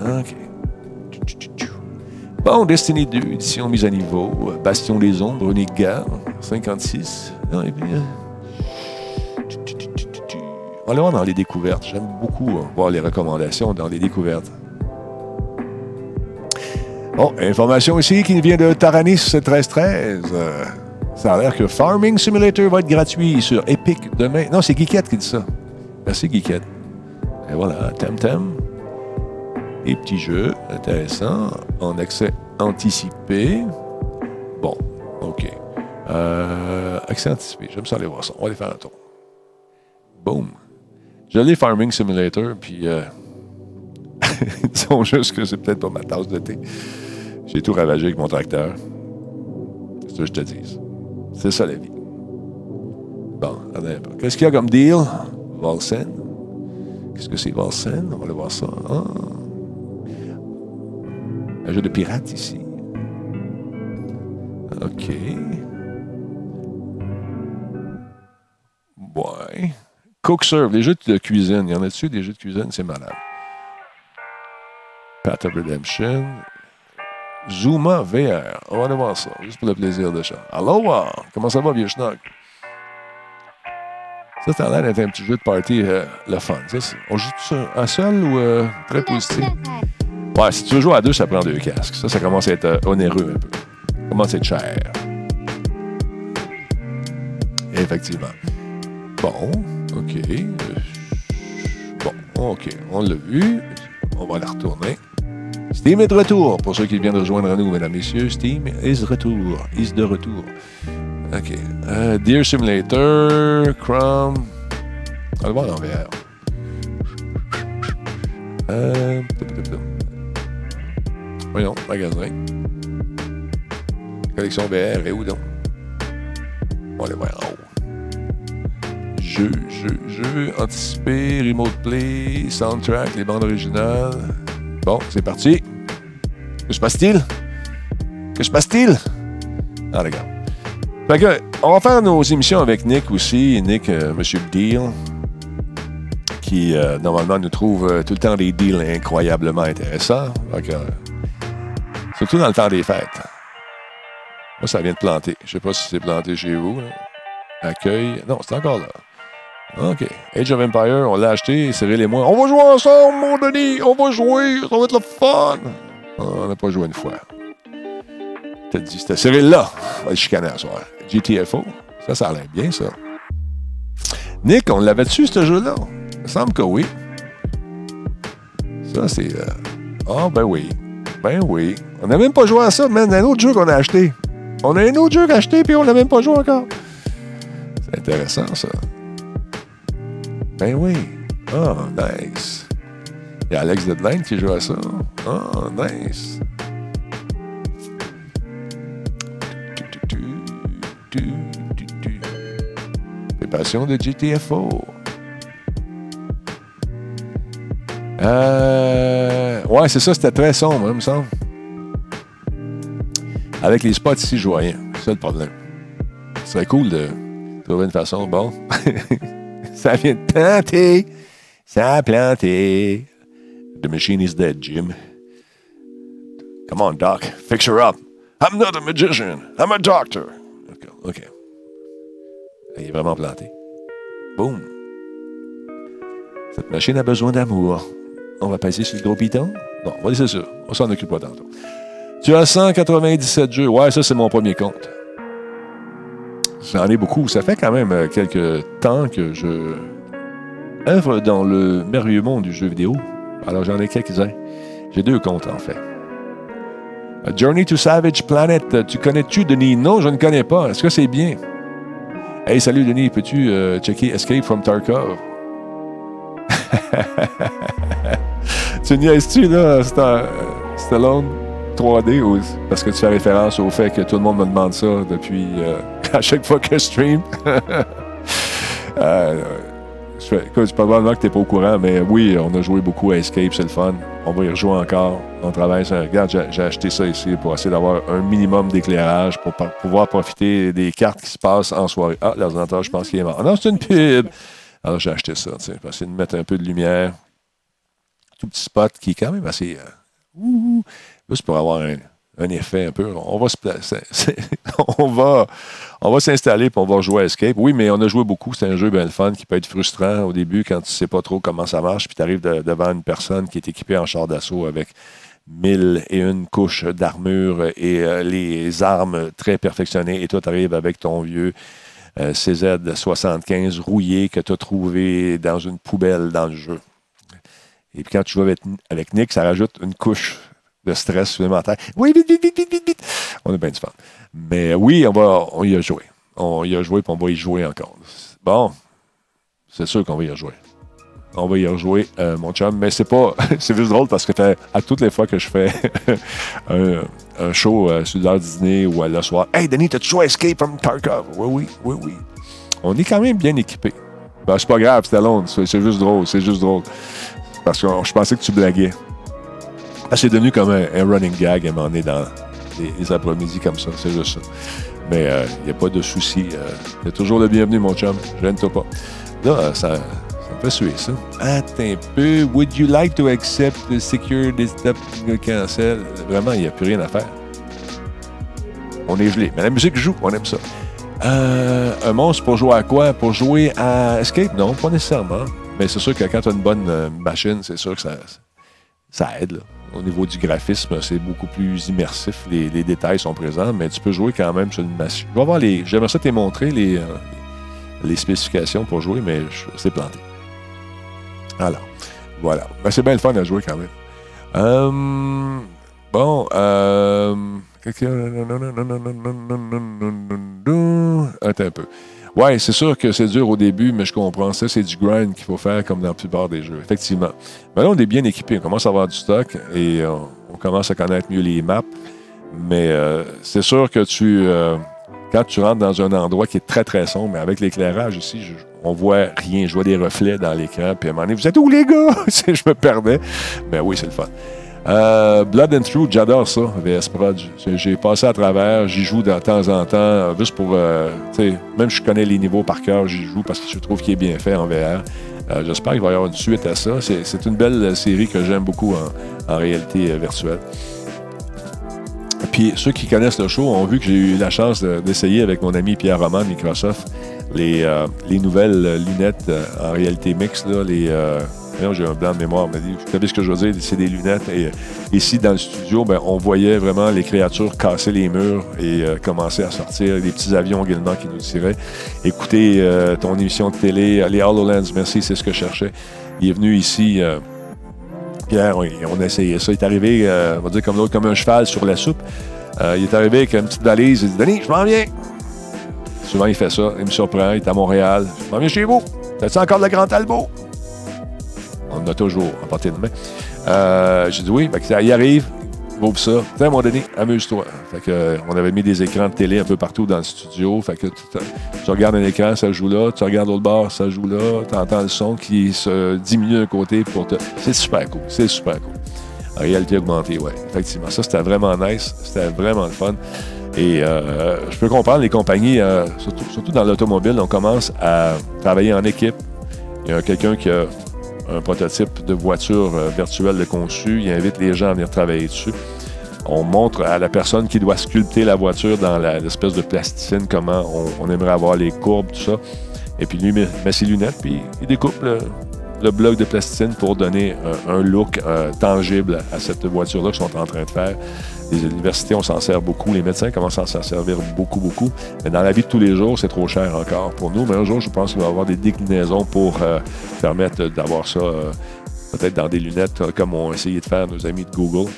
OK. Bon, Destiny 2, édition mise à niveau. Bastion des Ombres, unique gare. 56. Ah, et puis, euh, On va aller voir dans les découvertes. J'aime beaucoup euh, voir les recommandations dans les découvertes. Bon, information ici qui vient de Taranis 1313. Euh, ça a l'air que Farming Simulator va être gratuit sur Epic demain. Non, c'est Geekette qui dit ça. Merci, Geekette. Et voilà, Temtem. Des petits jeux intéressants en accès anticipé. Bon, OK. Euh, accès anticipé, j'aime ça aller voir ça. On va aller faire un tour. Boom. Je l'ai Farming Simulator, puis euh, disons juste que c'est peut-être pas ma tasse de thé. J'ai tout ravagé avec mon tracteur. C'est ça que je te dis. C'est ça la vie. Bon, attendez peu. Qu'est-ce qu'il y a comme deal? Valsen. Qu'est-ce que c'est Valsen? On va aller voir ça. Ah. Un jeu de pirate ici. OK. Ouais. Cook Serve, les jeux de cuisine. Il y en a dessus des jeux de cuisine, c'est malade. Path of Redemption. Zuma VR. On va aller voir ça, juste pour le plaisir de chat. Aloha! Comment ça va, vieux schnock? Ça, ça a l'air d'être un petit jeu de party, euh, le fun. Ça, on joue ça un seul ou euh, très positif? Ouais, si tu veux jouer à deux, ça prend deux casques. Ça, ça commence à être euh, onéreux un peu. Ça commence à être cher. Effectivement. Bon, OK. Bon, OK. On l'a vu. On va la retourner. Steam est de retour. Pour ceux qui viennent de rejoindre nous, mesdames, messieurs, Steam is de retour. Is de retour. OK. Euh, Deer Simulator, Chrome. On va le voir en VR. Euh, voyons, magasin. Collection VR, et où donc? On aller voir en haut. Jeu, jeu, jeu, anticiper, remote play, soundtrack, les bandes originales. Bon, c'est parti. Que se passe-t-il? Que se passe-t-il? Ah, regarde. Fait que, on va faire nos émissions avec Nick aussi. Nick, euh, Monsieur Deal, qui euh, normalement nous trouve euh, tout le temps des deals incroyablement intéressants. Fait que, surtout dans le temps des fêtes. Moi, ça vient de planter. Je sais pas si c'est planté chez vous. Accueil. Non, c'est encore là. OK. Age of Empire, on l'a acheté, Cyril et moi. On va jouer ensemble, mon Denis! On va jouer! Ça va être le fun! Ah, on n'a pas joué une fois. T'as dit, c'était Cyril là. On va chicaner à soir. GTFO. Ça, ça a l'air bien, ça. Nick, on l'avait dessus, ce jeu-là? Il me semble que oui. Ça, c'est. Ah, euh... oh, ben oui. Ben oui. On n'a même pas joué à ça, man. Un autre jeu qu'on a acheté. On a un autre jeu acheté, puis on n'a même pas joué encore. C'est intéressant, ça. Ben oui. Oh, nice. Il y a Alex Deadline qui joue à ça. Oh, nice. Préparation de GTFO. Euh, ouais, c'est ça, c'était très sombre, il me semble. Avec les spots ici joyeux. C'est ça le problème. Ce serait cool de trouver une façon. Bon. Ça vient de planter. Ça a planté. The machine is dead, Jim. Come on, Doc. Fix her up. I'm not a magician. I'm a doctor. OK. OK. Il est vraiment planté. Boum. Cette machine a besoin d'amour. On va passer sur le gros piton? Non, on va laisser ça. On s'en occupe pas tantôt. Tu as 197 jeux. Ouais, ça, c'est mon premier compte. J'en ai beaucoup. Ça fait quand même euh, quelques temps que je œuvre dans le merveilleux monde du jeu vidéo. Alors j'en ai quelques-uns. J'ai deux comptes en fait. Journey to Savage Planet. Tu connais-tu, Denis? Non, je ne connais pas. Est-ce que c'est bien? Hey, salut, Denis. Peux-tu euh, checker Escape from Tarkov? tu niaises-tu, là, Stallone? 3D ou parce que tu fais référence au fait que tout le monde me demande ça depuis euh, à chaque fois que je stream. euh, écoute, probablement que tu n'es pas au courant, mais oui, on a joué beaucoup à Escape, c'est le fun. On va y rejouer encore. On travaille sur Regarde, j'ai acheté ça ici pour essayer d'avoir un minimum d'éclairage pour pouvoir profiter des cartes qui se passent en soirée. Ah, l'ordinateur, je pense qu'il est mort. Non, c'est une pub. Alors, j'ai acheté ça, tu sais, pour essayer de mettre un peu de lumière. Petit spot qui est quand même assez. Euh, juste pour avoir un, un, effet un peu. On va on va, on va s'installer et on va jouer à Escape. Oui, mais on a joué beaucoup. C'est un jeu bien le fun qui peut être frustrant au début quand tu ne sais pas trop comment ça marche. Puis tu arrives devant une personne qui est équipée en char d'assaut avec mille et une couches d'armure et euh, les armes très perfectionnées. Et toi, tu arrives avec ton vieux euh, CZ75 rouillé que tu as trouvé dans une poubelle dans le jeu. Et puis quand tu joues avec, avec Nick, ça rajoute une couche de stress supplémentaire. Oui, vite, vite, vite, vite, vite, vite. On a bien du fun. Mais oui, on, va, on y a joué. On y a joué, puis on va y jouer encore. Bon, c'est sûr qu'on va y rejouer. On va y rejouer, euh, mon chum, mais c'est pas. c'est juste drôle parce que à toutes les fois que je fais un, un, show euh, sur l'heure dîner ou à le soir, Hey Denis, t'as-tu joué Escape from Tarkov? Oui, oui, oui, oui. On est quand même bien équipé. Ben, c'est pas grave, c'était long. C'est c'est juste drôle. C'est juste drôle. Parce que je pensais que tu blaguais. Ah, c'est devenu comme un, un running gag à un moment donné dans les, après-midi comme ça. C'est juste ça. Mais il n'y a pas de souci. Y a toujours le bienvenu, mon chum. Gêne-toi pas. Là, euh, ça, ça me fait suer, ça. Attends un peu. Would you like to accept the secure desktop cancel? Vraiment, il n'y a plus rien à faire. On est gelé. Mais la musique joue, on aime ça. Euh, un monstre pour jouer à quoi? Pour jouer à Escape? Non, pas nécessairement. Mais c'est sûr que quand tu as une bonne euh, machine, c'est sûr que ça, ça aide. Au niveau du graphisme, c'est beaucoup plus immersif. Les, détails sont présents, mais tu peux jouer quand même sur une machine. Je vais voir les. J'aimerais ça te montrer, les, euh, les spécifications pour jouer, mais c'est planté. Alors, voilà. Ben, c'est bien le fun à jouer quand même. Euh, bon, euh, Attends un peu. Ouais, c'est sûr que c'est dur au début, mais je comprends ça. C'est du grind qu'il faut faire comme dans la plupart des jeux, effectivement. Mais là, on est bien équipé. On commence à avoir du stock et euh, on commence à connaître mieux les maps. Mais euh, c'est sûr que tu, euh, quand tu rentres dans un endroit qui est très, très sombre, avec l'éclairage ici, je- on voit rien. Je vois des reflets dans l'écran. Puis à un moment donné, vous êtes où, les gars? je me perdais. Mais oui, c'est le fun. Euh, Blood and Truth, j'adore ça, VS Prod. J'ai- passé à travers, j'y joue de temps en temps, euh, juste pour, euh, même je connais les niveaux par cœur, j'y joue parce que je trouve qu'il est bien fait en VR. Euh, J'espère qu'il va y avoir une suite à ça. C'est une belle série que j'aime beaucoup en, réalité virtuelle. Puis ceux qui connaissent le show ont vu que j'ai eu la chance de- d'essayer avec mon ami Pierre Roman de Microsoft les, les nouvelles lunettes en réalité mixte, les, j'ai un blanc de mémoire, mais vous savez ce que je veux dire, c'est des lunettes. Et euh, ici, dans le studio, ben, on voyait vraiment les créatures casser les murs et euh, commencer à sortir des petits avions également qui nous tiraient. Écoutez euh, ton émission de télé, les HoloLens, merci, c'est ce que je cherchais. Il est venu ici, Pierre, on, on a essayé ça. Il est arrivé, on va dire comme l'autre, comme un cheval sur la soupe. Il est arrivé avec une petite valise, il dit Denis, je m'en viens. Souvent, il fait ça, il me surprend, il est à Montréal. Je m'en viens chez vous. T'as-tu encore le Grand Talbot? On a toujours en portée de main. Euh, J'ai dit oui, que ça, il arrive, ouvre ça. Tiens, mon Denis, amuse-toi. Fait que, euh, on avait mis des écrans de télé un peu partout dans le studio. Fait que tu, tu regardes un écran, ça joue là. Tu regardes l'autre bord, ça joue là. Tu entends le son qui se diminue d'un côté pour te. C'est super cool. C'est super cool. En réalité augmentée, oui. Effectivement. Ça, c'était vraiment nice. C'était vraiment le fun. Et euh, je peux comprendre les compagnies, euh, surtout, surtout dans l'automobile, on commence à travailler en équipe. Il y a quelqu'un qui a un prototype de voiture euh, virtuelle de conçu. Il invite les gens à venir travailler dessus. On montre à la personne qui doit sculpter la voiture dans l'espèce de plasticine comment on, aimerait avoir les courbes, tout ça. Et puis lui met, ses lunettes, puis il découpe le, bloc de plasticine pour donner un, un look euh, tangible à cette voiture-là qu'ils sont en train de faire. Les universités, on s'en sert beaucoup. Les médecins commencent à s'en servir beaucoup, beaucoup. Mais dans la vie de tous les jours, c'est trop cher encore pour nous. Mais un jour, je pense qu'il va y avoir des déclinaisons pour euh, permettre d'avoir ça euh, peut-être dans des lunettes euh, comme ont essayé de faire nos amis de Google.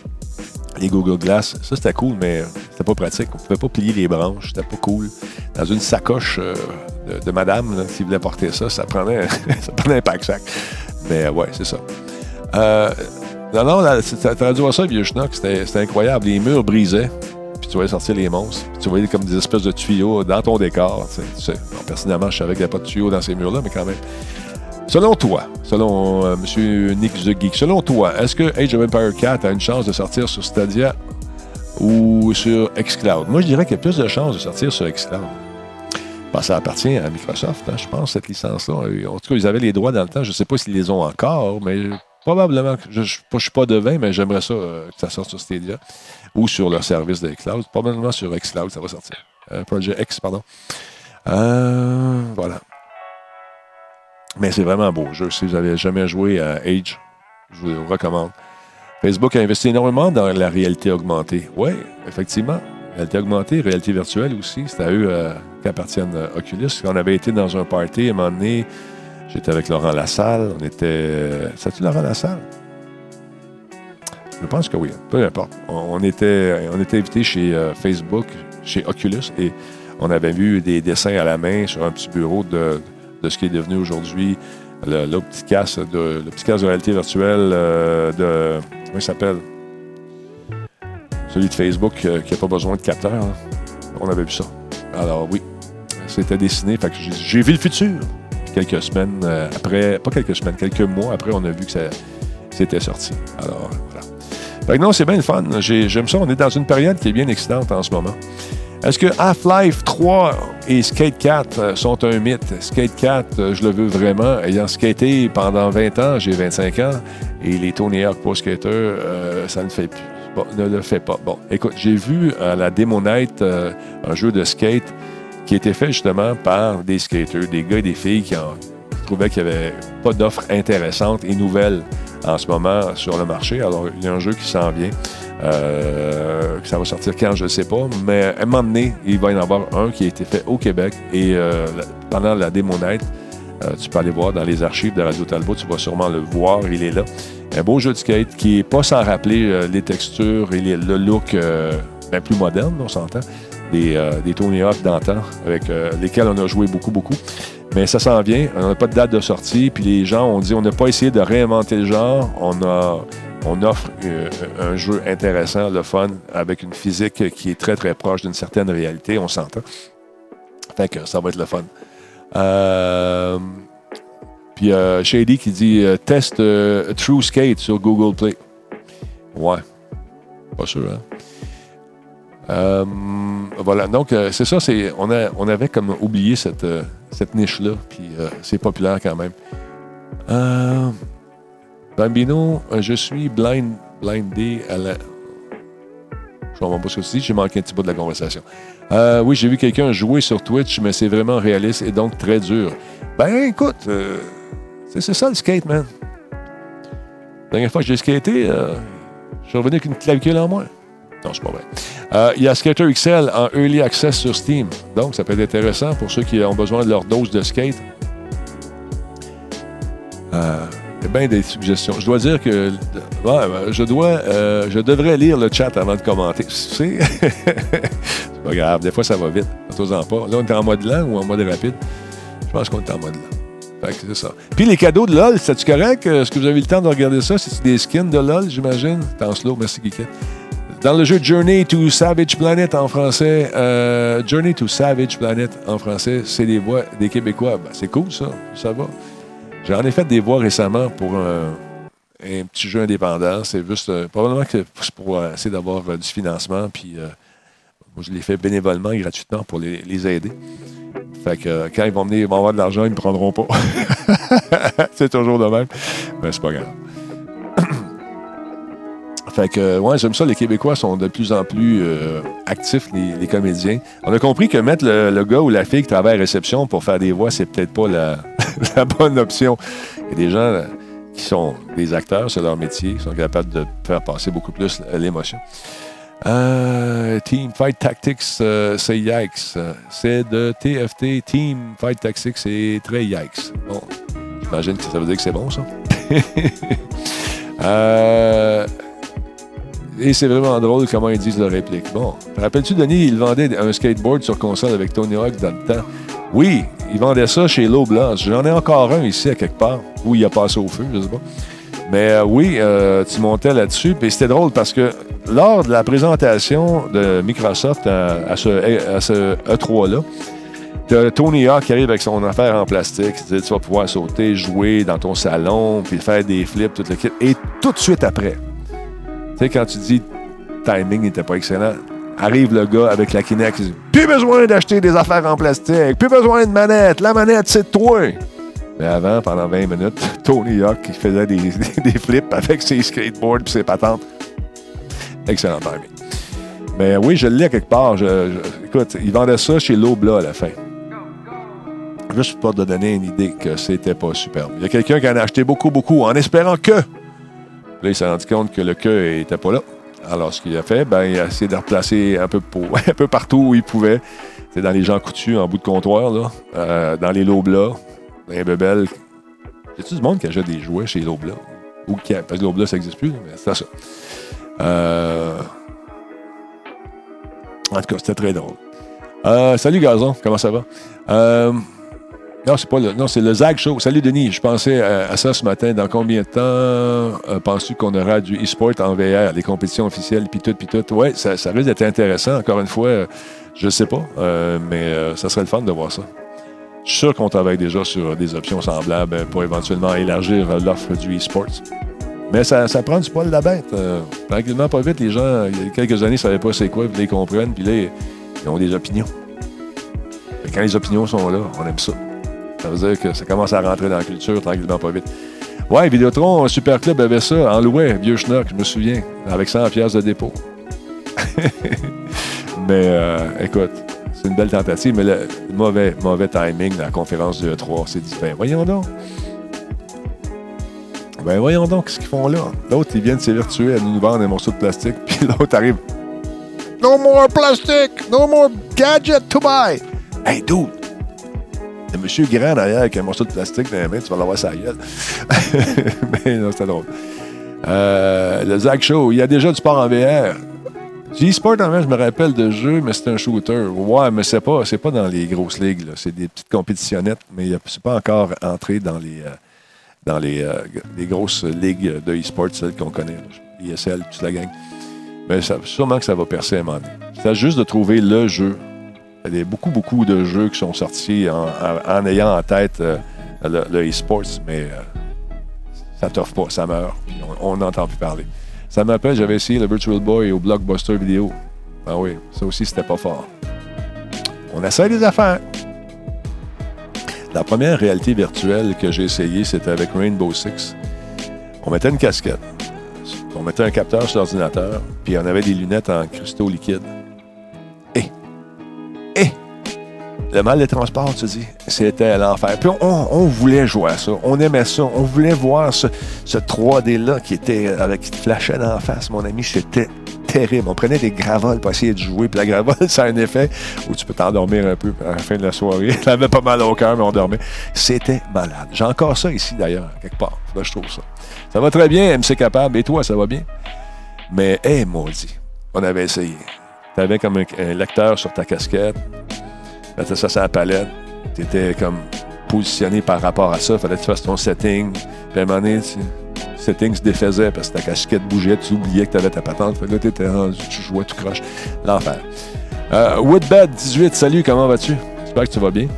Les Google Glass, ça c'était cool, mais c'était pas pratique. On pouvait pas plier les branches, c'était pas cool. Dans une sacoche de, madame, là, qui voulait porter ça, ça prenait, ça prenait un pack-sac. Mais ouais, c'est ça. Non, non, t'as dû voir ça, vieux schnock, c'était incroyable. Les murs brisaient, puis tu voyais sortir les monstres. Puis tu voyais comme des espèces de tuyaux dans ton décor. personnellement, je savais qu'il n'y avait pas de tuyaux dans ces murs-là, mais quand même. Selon toi, selon euh, M. Nick The Geek, selon toi, est-ce que Age of Empire 4 a une chance de sortir sur Stadia ou sur xCloud? Moi, je dirais qu'il y a plus de chances de sortir sur xCloud. Bon, ça appartient à Microsoft, hein, je pense, cette licence-là. En tout cas, ils avaient les droits dans le temps. Je ne sais pas s'ils les ont encore, mais probablement. Je ne suis pas devin, mais j'aimerais ça euh, que ça sorte sur Stadia ou sur leur service de xCloud. Probablement sur xCloud, ça va sortir. Euh, Project X, pardon. Euh, voilà. Mais c'est vraiment un beau jeu. Si vous n'avez jamais joué à Age, je vous le recommande. Facebook a investi énormément dans la réalité augmentée. Oui, effectivement. Réalité augmentée, réalité virtuelle aussi. C'est à eux qu'appartiennent Oculus. On avait été dans un party à un moment donné. J'étais avec Laurent Lassalle. On était. C'est-tu Laurent Lassalle? Je pense que oui. Peu importe. On, était, on était invité chez euh, Facebook, chez Oculus, et on avait vu des dessins à la main sur un petit bureau de, ce qui est devenu aujourd'hui le, petit casque de, réalité virtuelle euh, de. Comment il s'appelle? Celui de Facebook euh, qui n'a pas besoin de capteur. On avait vu ça. Alors oui, c'était dessiné. Fait que j'ai vu le futur. Quelques semaines euh, après, pas quelques semaines, quelques mois après, on a vu que c'était sorti. Alors, voilà. Fait que non, c'est bien le fun. J'ai- J'aime ça. On est dans une période qui est bien excitante en ce moment. Est-ce que Half-Life 3 et Skate 4 euh, sont un mythe? Skate 4, euh, je le veux vraiment. Ayant skaté pendant 20 ans, j'ai 25 ans, et les Tony Hawk Pro Skater, ça ne fait plus. Bon, le fait pas. Bon, écoute, j'ai vu à la Demo Night un jeu de skate qui était fait justement par des skaters, des gars et des filles qui en- trouvaient qu'il n'y avait pas d'offres intéressantes et nouvelles en ce moment sur le marché. Alors, il y a un jeu qui s'en vient. Euh, ça va sortir quand, je ne sais pas. Mais à un moment donné, il va y en avoir un qui a été fait au Québec. Et euh, pendant la démo night, euh, tu peux aller voir dans les archives de Radio Talbot, tu vas sûrement le voir, il est là. Un beau jeu de skate qui n'est pas sans rappeler euh, les textures et le look euh, ben, plus moderne, on s'entend, des, euh, des Tony Hawk d'antan, avec euh, lesquels on a joué beaucoup, beaucoup. Mais ça s'en vient, on n'a pas de date de sortie, puis les gens ont dit on n'a pas essayé de réinventer le genre, on a on offre euh, un jeu intéressant, le fun, avec une physique qui est très, très proche d'une certaine réalité, on s'entend. Fait que ça va être le fun. Euh, puis Shady qui dit test True Skate sur Google Play. Ouais. Pas sûr, hein? Euh, voilà, donc euh, c'est ça, on, avait comme oublié cette, euh, niche-là, puis c'est populaire quand même. Bambino, je suis blind, blindé à la. Je comprends pas ce que tu dis, j'ai manqué un petit bout de la conversation. Oui, j'ai vu quelqu'un jouer sur Twitch, mais c'est vraiment réaliste et donc très dur. Ben écoute, c'est, ça le skate, man. La dernière fois que j'ai skaté, je suis revenu avec une clavicule en moins. Non, c'est pas vrai. Euh, Il y a Skater XL en Early Access sur Steam. Donc, ça peut être intéressant pour ceux qui ont besoin de leur dose de skate. Euh, bien des suggestions. Je dois dire que je dois, euh, je devrais lire le chat avant de commenter. C'est pas grave. Des fois, ça va vite. Faites-en pas. Là, on est en mode lent ou en mode rapide? Je pense qu'on est en mode lent. Fait que c'est ça. Puis les cadeaux de LOL, c'est-tu correct? Est-ce que vous avez eu le temps de regarder ça? C'est des skins de LOL, j'imagine? C'est en slow, merci Kiki. Dans le jeu Journey to Savage Planet en français, euh, Journey to Savage Planet en français, c'est des voix des Québécois. Ben, c'est cool ça, ça va. J'en ai fait des voix récemment pour un, petit jeu indépendant. C'est juste, euh, probablement que c'est pour euh, essayer d'avoir du financement. Puis je l'ai fait bénévolement, gratuitement pour les, les aider. Fait que quand ils vont venir, ils vont avoir de l'argent, ils ne me prendront pas. c'est toujours de même. Mais c'est pas grave. Fait que, ouais, j'aime ça. Les Québécois sont de plus en plus euh, actifs, les, comédiens. On a compris que mettre le, gars ou la fille qui travaille à réception pour faire des voix, c'est peut-être pas la, bonne option. Il y a des gens euh, qui sont des acteurs, c'est leur métier, qui sont capables de faire passer beaucoup plus l'émotion. Euh, Team Fight Tactics, c'est yikes. C'est de TFT. Team Fight Tactics, c'est très yikes. Bon, j'imagine que ça veut dire que c'est bon, ça. euh, et c'est vraiment drôle comment ils disent leur réplique. Bon, rappelles-tu, Denis, il vendait un skateboard sur console avec Tony Hawk dans le temps? Oui, il vendait ça chez Low Blanche. J'en ai encore un ici à quelque part, où il a passé au feu, je sais pas. Mais euh, oui, euh, tu montais là-dessus. Puis c'était drôle parce que lors de la présentation de Microsoft à, ce, à ce E3-là, T'as Tony Hawk qui arrive avec son affaire en plastique. Tu vas pouvoir sauter, jouer dans ton salon, puis faire des flips, tout le kit. Et tout de suite après, sais, quand tu dis timing n'était pas excellent, arrive le gars avec la Kinect qui dit Plus besoin d'acheter des affaires en plastique, plus besoin de manette, la manette, c'est toi. Mais avant, pendant 20 minutes, Tony Hawk qui faisait des, des flips avec ses skateboards et ses patentes. Excellent timing. Mais oui, je l'ai quelque part. Écoute, ils vendaient ça chez Lobla à la fin. Juste pour te donner une idée que c'était pas superbe. Il y a quelqu'un qui en a acheté beaucoup, beaucoup, en espérant que. Là, il s'est rendu compte que le que n'était pas là. Alors, ce qu'il a fait, ben, il a essayé de replacer un peu, partout où il pouvait. C'est dans les gens coutus, en bout de comptoir, là, euh, dans les Lobla, dans les bebelles. Y a-tu du monde qui achète des jouets chez Lobla? Ou qui parce que Lobla, ça n'existe plus, mais c'est ça. Euh, En tout cas, c'était très drôle. Euh, salut Gazon, comment ça va? Euh, non, c'est pas le. Non, c'est le Zag Show. Salut Denis, je pensais à, à ça ce matin. Dans combien de temps euh, penses-tu qu'on aura du e-sport en VR, les compétitions officielles, puis tout, puis tout? Oui, ça, risque d'être intéressant. Encore une fois, euh, je sais pas, euh, mais euh, ça serait le fun de voir ça. Je suis sûr qu'on travaille déjà sur des options semblables pour éventuellement élargir l'offre du e-sports. Mais ça, ça, prend du poil de la bête. Euh, tranquillement, pas vite, les gens, il y a quelques années, ne savaient pas c'est quoi, puis ils comprennent, puis là, ils ont des opinions. Quand les opinions sont là, on aime ça. Ça veut dire que ça commence à rentrer dans la culture tranquillement, pas vite. Ouais, Vidéotron, Super Club avait ça en louet, vieux schnock, je me souviens, avec 100 pièces de dépôt. mais euh, écoute, c'est une belle tentative, mais le mauvais, mauvais timing de la conférence du E3. C'est dit, ben voyons donc. Ben voyons donc, qu'est-ce qu'ils font là? L'autre, ils viennent s'évertuer à nous vendre des morceaux de plastique, puis l'autre arrive. No more plastic! No more gadget to buy! Hey, dude! Monsieur grand derrière avec un morceau de plastique dans tu vas l'avoir sa gueule. Mais non, c'était drôle. Euh, le Zach Show, il y a déjà du sport en VR. Du e-sport en VR, je me rappelle de jeu, mais c'est un shooter. Ouais, mais c'est pas, c'est pas dans les grosses ligues. C'est des petites compétitionnettes, mais c'est pas encore entré dans les, euh, dans les, euh, les, grosses ligues de e-sport, celles qu'on connaît. ISL, toute la gang. Mais sûrement que ça va percer à un moment. C'est juste de trouver le jeu. Il y a beaucoup, beaucoup de jeux qui sont sortis en, ayant en tête euh, le, e-sports, mais euh, ça t'offre pas, ça meurt. on n'entend plus parler. Ça m'appelle, j'avais essayé le Virtual Boy au Blockbuster Vidéo. Ah oui, ça aussi, c'était pas fort. On essaie des affaires. La première réalité virtuelle que j'ai essayé, c'était avec Rainbow Six. On mettait une casquette, on mettait un capteur sur l'ordinateur, puis on avait des lunettes en cristaux liquides. Et, et, le mal de transport, tu dis, c'était l'enfer. Puis on, voulait jouer à ça, on aimait ça, on voulait voir ce, 3D-là qui était qui flashait dans la face, mon ami, c'était terrible. On prenait des gravoles pour essayer de jouer. Puis la gravole, ça a un effet où tu peux t'endormir un peu à la fin de la soirée. Ça avait pas mal au cœur, mais on dormait. C'était malade. J'ai encore ça ici, d'ailleurs, quelque part. Là, je trouve ça. Ça va très bien, MC Capable. Et toi, ça va bien? Mais, hé, hey, maudit, on avait essayé. Tu avais comme un, lecteur sur ta casquette. Tu ça sur la palette. Tu étais comme positionné par rapport à ça. Fallait que tu fasses ton setting. À tu settings se défaisaient parce que ta casquette bougeait, tu oubliais que tu avais ta patente. Fait là, tu étais rendu, tu jouais tout croche. L'enfer. Euh, Woodbed18, salut, comment vas-tu? J'espère que tu vas bien.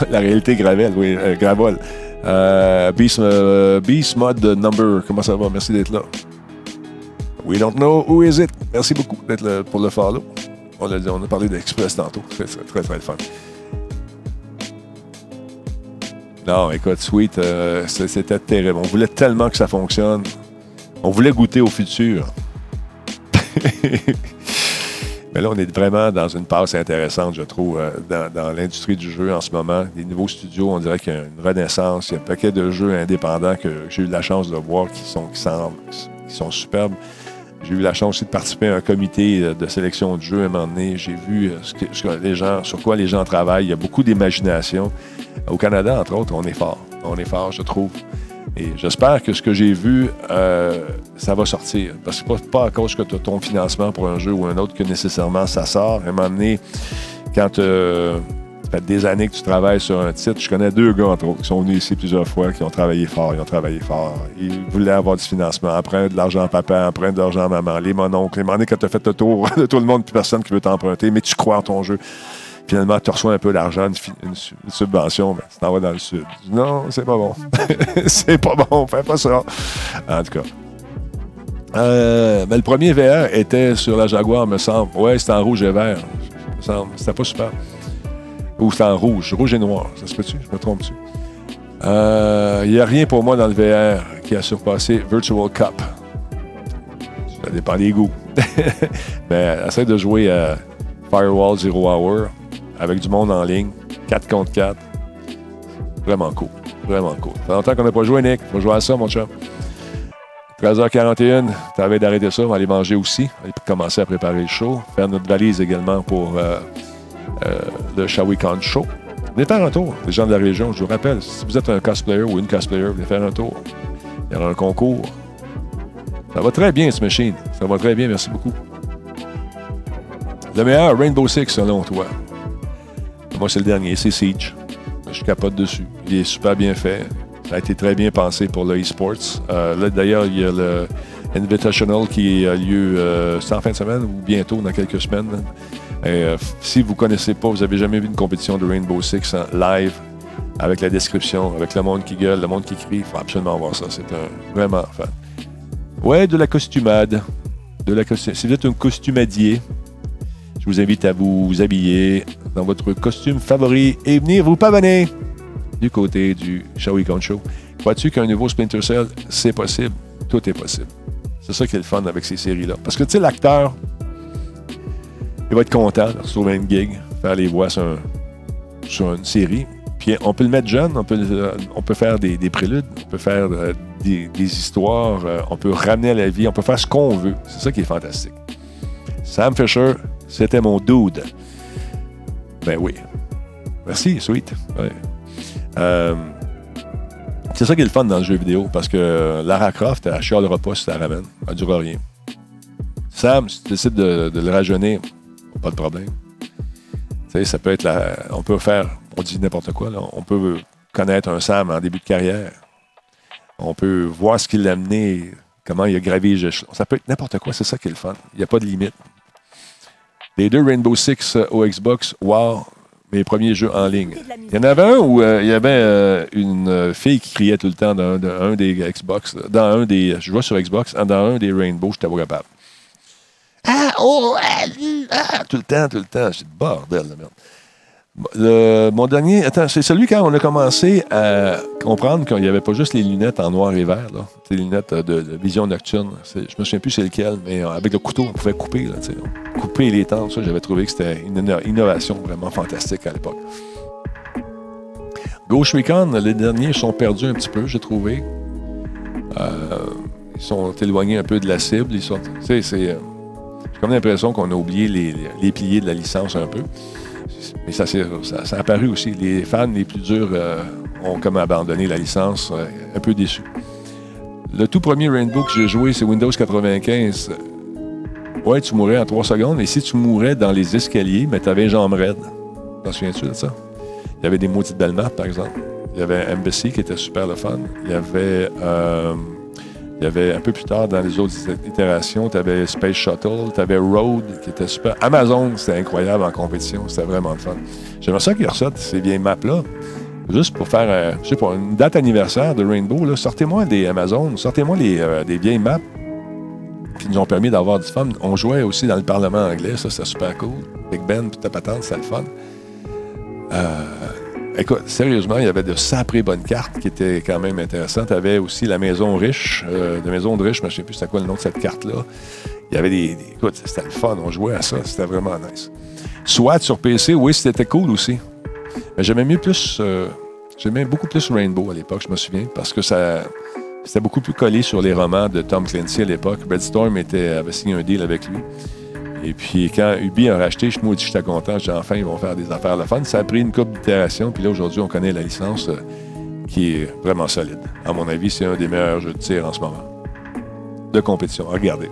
La réalité Gravel, oui, euh, Gravol. Euh, Beast, euh, Beast Number, comment ça va? Merci d'être là. We don't know who is it. Merci beaucoup d'être pour le follow. On a, on a parlé d'Express tantôt. Très, très, très, fun. Non, écoute, Sweet, euh, c'était terrible. On voulait tellement que ça fonctionne. On voulait goûter au futur. Mais là, on est vraiment dans une passe intéressante, je trouve, euh, dans, l'industrie du jeu en ce moment. Les nouveaux studios, on dirait qu'il y a une renaissance. Il y a un paquet de jeux indépendants que j'ai eu la chance de voir qui sont, qui qui sont superbes. J'ai eu la chance aussi de participer à un comité euh, de sélection de jeux à un moment donné. J'ai vu ce que, les gens, sur quoi les gens travaillent. Il y a beaucoup d'imagination. Au Canada, entre autres, on est fort. On est fort, je trouve. Et j'espère que ce que j'ai vu, euh, ça va sortir. Parce que pas, pas à cause que tu as ton financement pour un jeu ou un autre que nécessairement ça sort. À un moment donné, quand euh, des années que tu travailles sur un titre, je connais deux gars, entre autres, qui sont venus ici plusieurs fois, qui ont travaillé fort, ils ont travaillé fort. Ils voulaient avoir du financement. Emprunte de l'argent à papa, emprunte de l'argent à maman, les mononcles. Les moments quand tu as fait le tour de tout le monde, plus personne qui veut t'emprunter, mais tu crois en ton jeu. Finalement, tu reçois un peu d'argent, une, subvention, mais tu t'en vas dans le sud. Non, c'est pas bon. c'est pas bon, fais pas ça. En tout cas. Euh, mais le premier VR était sur la Jaguar, me semble. Ouais, c'était en rouge et vert. C'était pas super. Ou c'était en rouge. Rouge et noir. Ça se peut-tu? Je me trompe-tu? Il euh, n'y a rien pour moi dans le VR qui a surpassé Virtual Cup. Ça dépend des goûts. mais essaie de jouer à Firewall Zero Hour avec du monde en ligne, 4 contre 4. Vraiment cool. Vraiment cool. Ça fait longtemps qu'on n'a pas joué, Nick. Faut jouer à ça, mon chum. 13h41, t'avais d'arrêter ça, on va aller manger aussi. On va commencer à préparer le show. Faire notre valise également pour euh, le Shawicon Show. Venez faire un tour, les gens de la région. Je vous rappelle, si vous êtes un cosplayer ou une cosplayer, venez faire un tour. Il y aura un concours. Ça va très bien, ce machine. Ça va très bien, merci beaucoup. Le meilleur Rainbow Six, selon toi. Moi, c'est le dernier, c'est Siege. Je capote dessus. Il est super bien fait. Ça a été très bien pensé pour le e-sports. Euh, là, d'ailleurs, il y a le Invitational qui a lieu euh, en fin de semaine ou bientôt, dans quelques semaines. Euh, si vous ne connaissez pas, vous n'avez jamais vu une compétition de Rainbow Six en live, avec la description, avec le monde qui gueule, le monde qui crie, il faut absolument voir ça. C'est un, vraiment fan. Ouais, de la costumade. De la Si vous êtes un costumadier, je vous invite à vous habiller dans votre costume favori et venir vous pavaner du côté du Count Show. Crois-tu qu'un nouveau Splinter Cell, c'est possible? Tout est possible. C'est ça qui est le fun avec ces séries-là. Parce que, tu sais, l'acteur, il va être content de retrouver une gig, faire les voix sur, sur une série. Puis on peut le mettre jeune, on peut, on peut faire des, des préludes, on peut faire euh, des, des histoires, euh, on peut ramener à la vie, on peut faire ce qu'on veut. C'est ça qui est fantastique. Sam Fisher, c'était mon dude. Ben oui. Merci, sweet. Euh, c'est ça qui est le fun dans le jeu vidéo, parce que Lara Croft, elle chialera pas si ça ramène. Elle ne durera rien. Sam, si tu décides de, de le rajeunir, pas de problème. Tu sais, ça peut être la. On peut faire. On dit n'importe quoi, là. On peut connaître un Sam en début de carrière. On peut voir ce qui l'a amené, comment il a gravé les échelons. Ça peut être n'importe quoi, c'est ça qui est le fun. Il n'y a pas de limite. Les deux Rainbow Six euh, au Xbox, wow, mes premiers jeux en ligne. Il y en avait un où euh, il y avait euh, une fille qui criait tout le temps dans, dans un des Xbox, dans un des. Je jouais sur Xbox, dans un des Rainbow, j'étais pas capable. Ah, oh, ah, tout le temps, tout le temps. J'ai dit, bordel, la merde. Le- mon dernier, attends, c'est celui quand on a commencé à comprendre qu'il n'y avait pas juste les lunettes en noir et vert, là. Les lunettes euh, de, vision nocturne. Je me souviens plus c'est lequel, mais euh, avec le couteau, on pouvait couper, là. Couper les temps, ça, j'avais trouvé que c'était une inno- innovation vraiment fantastique à l'époque. Ghost Recon, les derniers sont perdus un petit peu, j'ai trouvé. Euh, ils sont éloignés un peu de la cible. Ils sont, c'est, j'ai comme l'impression qu'on a oublié les, les- les piliers de la licence un peu. Mais ça, s'est- ça, ça a apparu aussi. Les fans les plus durs euh, ont comme abandonné la licence, euh, un peu déçus. Le tout premier Rainbow que j'ai joué, c'est Windows 95. Ouais, tu mourrais en trois secondes, et si tu mourais dans les escaliers, mais tu avais une jambe raide. T'en souviens-tu de ça? Il y avait des maudites maps, par exemple. Il y avait Embassy qui était super le fun. Il y avait, euh, il y avait un peu plus tard dans les autres itérations, tu avais Space Shuttle, tu avais Road qui était super. Amazon, c'était incroyable en compétition. C'était vraiment le fun. J'aimerais ça qu'ils ressortent ces vieilles maps-là. Juste pour faire, euh, je sais pas, une date anniversaire de Rainbow, sortez-moi des Amazon, sortez-moi euh, des vieilles maps qui nous ont permis d'avoir du fun. On jouait aussi dans le Parlement anglais, ça c'était super cool. Big Ben, puis ta patente, c'était le fun. Euh, écoute, sérieusement, il y avait de sacrées bonnes cartes qui étaient quand même intéressantes. Tu avais aussi la Maison Riche, euh, Maison de Riche, mais je ne sais plus c'était quoi le nom de cette carte-là. Il y avait des, des- Écoute, c'était le fun, on jouait à ça, c'était vraiment nice. SWAT sur PC, oui, c'était cool aussi. Mais j'aimais mieux plus. euh, j'aimais beaucoup plus Rainbow à l'époque, je me souviens, parce que ça. C'était beaucoup plus collé sur les romans de Tom Clancy à l'époque. Red Storm était, avait signé un deal avec lui. Et puis, quand Ubi a racheté, je moi, j'étais content. J'ai dit, enfin, ils vont faire des affaires le fun. Ça a pris une couple d'itérations. Puis là, aujourd'hui, on connaît la licence euh, qui est vraiment solide. À mon avis, c'est un des meilleurs jeux de tir en ce moment. De compétition. Regardez.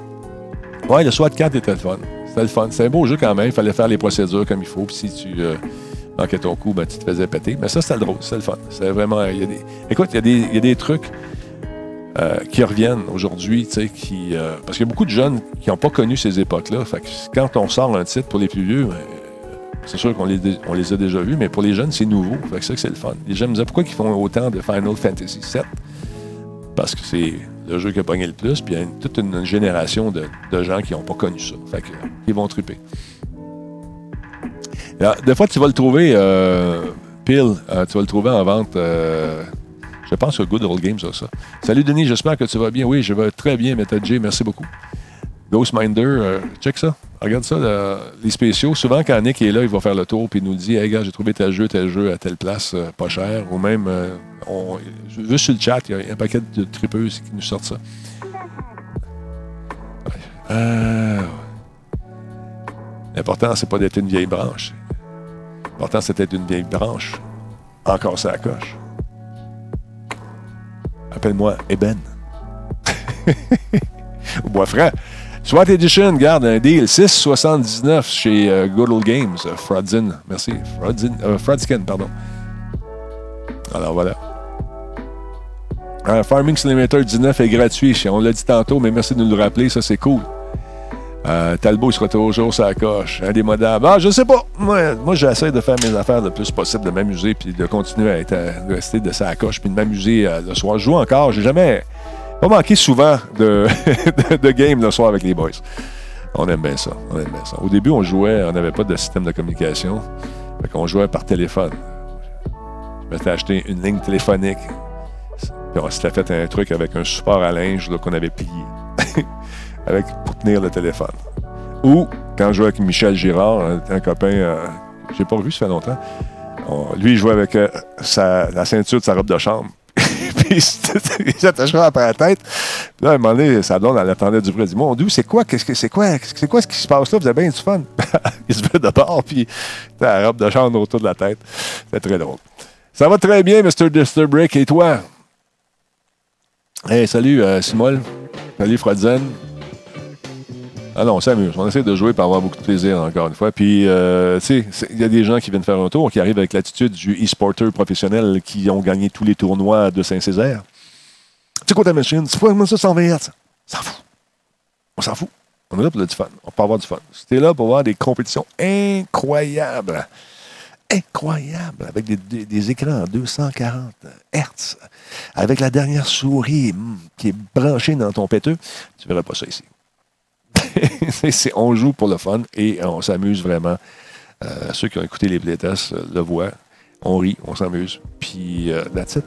Ouais, le SWAT 4 était le fun. C'était le fun. C'est un beau jeu quand même. Il fallait faire les procédures comme il faut. Puis si tu euh, manquais ton coup, ben, tu te faisais péter. Mais ça, c'était le drôle. C'était le fun. C'était vraiment. Écoute, il y a des trucs euh, qui reviennent aujourd'hui, qui. euh, parce qu'il y a beaucoup de jeunes qui n'ont pas connu ces époques-là. Fait que quand on sort un titre pour les plus vieux, ben, c'est sûr qu'on les, a déjà vus, mais pour les jeunes, c'est nouveau. Fait que ça, c'est le fun. Les jeunes me disaient pourquoi ils font autant de Final Fantasy VII Parce que c'est le jeu qui a pogné le plus, puis il y a toute une génération de, gens qui n'ont pas connu ça. Fait que, ils vont triper. Alors, des fois, tu vas le trouver, euh, pile, tu vas le trouver en vente. Je pense que Good Old Games a ça. Salut Denis, j'espère que tu vas bien. Oui, je vais très bien, Method J, merci beaucoup. Ghostminder, euh, check ça. Regarde ça, le- les spéciaux. Souvent, quand Nick est là, il va faire le tour puis il nous dit Hey, gars, j'ai trouvé tel jeu, tel jeu à telle place, euh, pas cher. Ou même, euh, juste sur le chat, il y a un paquet de tripeuses qui nous sortent ça. L'important, c'est pas d'être une vieille branche. L'important, c'est d'être une vieille branche. Encore ça coche. Appelle-moi Eben. Bois franc. SWAT Edition, garde un deal 6,79 chez euh, Good Old Games. euh, Frodzin. Merci. Frodzin, euh, Frodskin, pardon. Alors voilà. Euh, Farming Simulator 19 est gratuit. On l'a dit tantôt, mais merci de nous le rappeler. Ça, c'est cool. Euh, Talbot, il sera toujours sur la coche. Indémodable. Ah, je sais pas. Moi, moi j'essaie de faire mes affaires le plus possible, de m'amuser, puis de continuer à être, de rester de sa coche, puis de m'amuser euh, le soir. Je joue encore. J'ai jamais pas manqué souvent de, game le soir avec les boys. On aime bien ça. On aime bien ça. Au début, on jouait, on n'avait pas de système de communication. Fait qu'on jouait par téléphone. Je m'étais acheté une ligne téléphonique. Puis on s'était fait un truc avec un support à linge qu'on avait plié. avec, pour tenir le téléphone. Ou, quand je jouais avec Michel Girard, un, copain, euh, j'ai pas vu, ça fait longtemps. On- lui, il jouait avec euh, sa- la ceinture de sa robe de chambre. Puis il s'attachait après la tête. Puis là, à un moment donné, sa blonde, elle attendait du bruit. Elle dit Mon Dieu, c'est quoi que c'est quoi C'est quoi ce qui se passe là? Vous avez bien du fun. il se met de bord, puis la robe de chambre autour de la tête. C'est très drôle. Ça va très bien, Mr. Disturbrick. Et toi? Hey, salut, euh, Simol. Salut, Frozen. Ah non, on s'amuse. On essaie de jouer pour avoir beaucoup de plaisir, encore une fois. Puis, euh, tu sais, il y a des gens qui viennent faire un tour, qui arrivent avec l'attitude du e-sporter professionnel qui ont gagné tous les tournois de Saint-Césaire. C'est quoi ta machine? C'est pas ça, 120 Hz. S'en fout. On s'en fout. On est là pour le fun. On peut avoir du fun. C'était là pour avoir des compétitions incroyables. Incroyables. Avec des, écrans à 240 Hz. Avec la dernière souris hum, qui est branchée dans ton péteux. Tu verras pas ça ici. On joue pour le fun et on s'amuse vraiment. Euh, ceux qui ont écouté les playtests euh, le voient. On rit, on s'amuse. Puis, euh, that's it.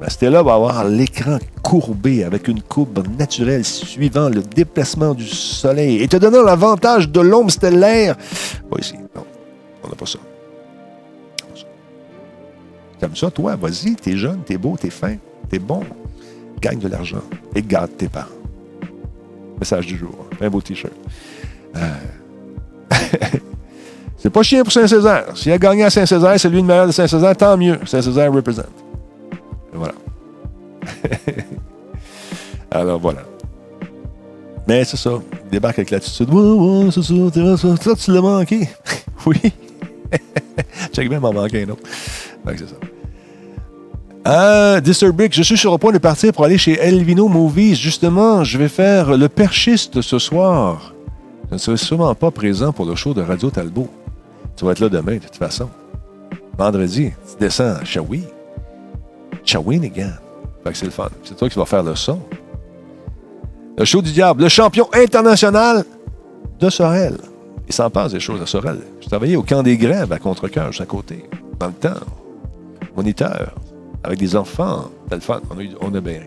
Ben, Stella va avoir l'écran courbé avec une courbe naturelle suivant le déplacement du soleil et te donnant l'avantage de l'ombre stellaire. Pas ici. Non, on n'a pas ça. Comme ça, toi, vas-y, t'es jeune, t'es beau, t'es fin, t'es bon. Gagne de l'argent et garde tes parents. Message du jour. Un beau t-shirt. Euh, c'est pas chien pour Saint-Césaire. S'il a gagné à Saint-Césaire, c'est lui le meilleur de Saint-Césaire, tant mieux. Saint-Césaire représente. Voilà. Alors voilà. Mais c'est ça. Il débarque avec l'attitude. Ça, tu l'as manqué. oui. Check bien, m'en manquer un autre. Que c'est ça. Euh, Disturbic, je suis sur le point de partir pour aller chez Elvino Movies. Justement, je vais faire le perchiste ce soir. Je ne serai sûrement pas présent pour le show de Radio Talbot. Tu vas être là demain, de toute façon. Vendredi, tu descends à Shawi. Shawinigan. Fait que c'est le fun. C'est toi qui vas faire le son. Le show du diable, le champion international de Sorel. Il s'en passe des choses à Sorel. Je travaillais au camp des grèves à Contrecoeur, juste à côté. Dans le temps. Moniteur. Avec des enfants. C'était le fun. On a, eu- on a bien ri.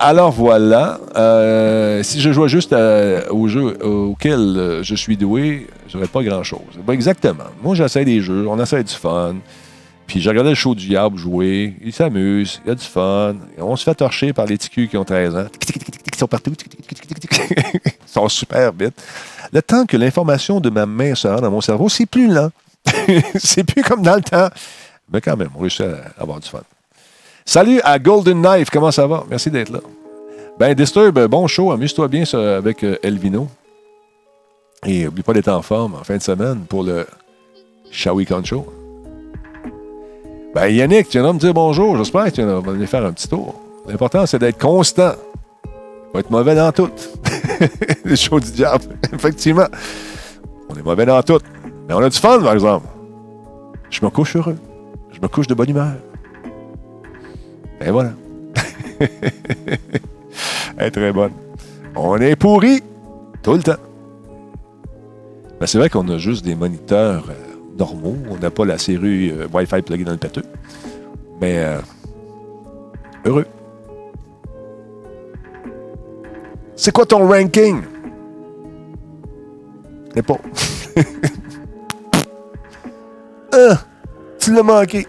Alors voilà. Euh, si je jouais juste à- au jeu auquel euh, je suis doué, j'aurais pas grand-chose. Ben, exactement. Moi, j'essaie des jeux. On essaie du fun. Puis j'ai regardé le show du diable jouer. Il s'amuse. Il y a du fun. On se fait torcher par les ticus qui ont 13 ans. Ils sont partout. Ils sont super vite. Le temps que l'information de ma main se rend dans mon cerveau, c'est plus lent. c'est plus comme dans le temps. Mais quand même, on réussit à avoir du fun. Salut à Golden Knife. Comment ça va? Merci d'être là. Ben, Disturb, bon show. Amuse-toi bien avec euh, Elvino. Et n'oublie pas d'être en forme en fin de semaine pour le Shawi Show. Ben, Yannick, tu viens de me dire bonjour. J'espère que tu viens de venir faire un petit tour. L'important, c'est d'être constant. Faut être mauvais dans tout. Le show du diable. Effectivement. On est mauvais dans tout. Mais on a du fun, par exemple. Je me couche heureux. Je me couche de bonne humeur. Et voilà. Elle est très bonne. On est pourri tout le temps. Ben, c'est vrai qu'on a juste des moniteurs euh, normaux. On n'a pas la série euh, Wi-Fi pluguée dans le pâteux. Mais euh, heureux. C'est quoi ton ranking? Sais pas. ah, tu l'as manqué.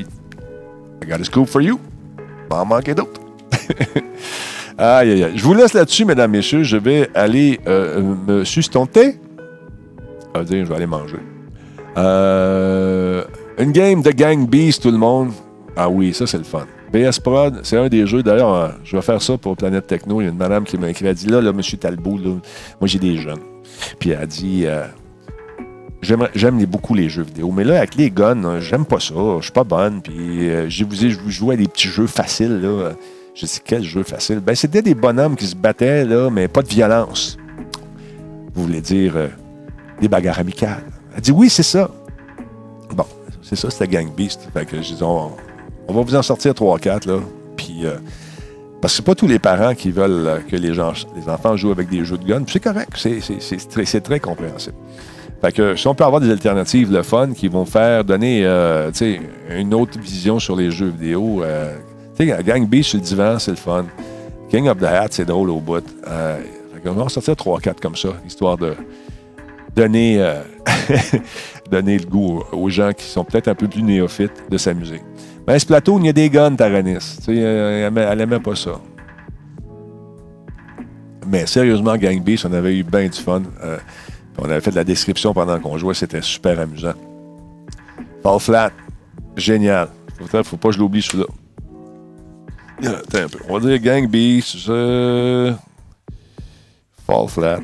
I got a scoop for you. Va en manquer d'autres. aïe, aïe, aïe. Je vous laisse là-dessus, mesdames, messieurs. Je vais aller euh, me sustenter. Ça dire, je vais aller manger. Euh, une game de Gang Beast, tout le monde. Ah oui, ça, c'est le fun. BS Prod, c'est un des jeux. D'ailleurs, euh, je vais faire ça pour Planète Techno. Il y a une madame qui m'a écrit. Elle dit Là, là, monsieur Talbot, moi, j'ai des jeunes. Puis elle a dit J'aime beaucoup les jeux vidéo, mais là, avec les guns, j'aime pas ça. Je suis pas bonne. Puis euh, je vous ai je jouais à des petits jeux faciles. Là. J'ai dit, quel jeu facile. Ben, c'était des bonhommes qui se battaient, là, mais pas de violence. Vous voulez dire euh, des bagarres amicales. Elle dit, oui, c'est ça. Bon, c'est ça, c'était Gang Beast. Fait que j'ai dit, on, va vous en sortir 3-4, là. Puis, euh, parce que c'est pas tous les parents qui veulent que les, gens, les enfants jouent avec des jeux de gun. Puis c'est correct, c'est très compréhensible. Fait que si on peut avoir des alternatives, le fun, qui vont faire donner euh, une autre vision sur les jeux vidéo. euh, tu sais, Gang Beast sur le divan, c'est le fun. King of the Hat, c'est drôle au bout. Euh, qu'on va en sortir 3-4 comme ça, histoire de donner, donner le goût aux gens qui sont peut-être un peu plus néophytes de s'amuser. Mais Splatoon, il y a des guns, Taranis. Elle, aimait, elle aimait pas ça. Mais sérieusement, Gang Beast, on avait eu bien du fun. On avait fait de la description pendant qu'on jouait, c'était super amusant. Fall Flat, génial. Faut, pas que je l'oublie celui-là. Euh. On va dire Gang Beast, Fall Flat,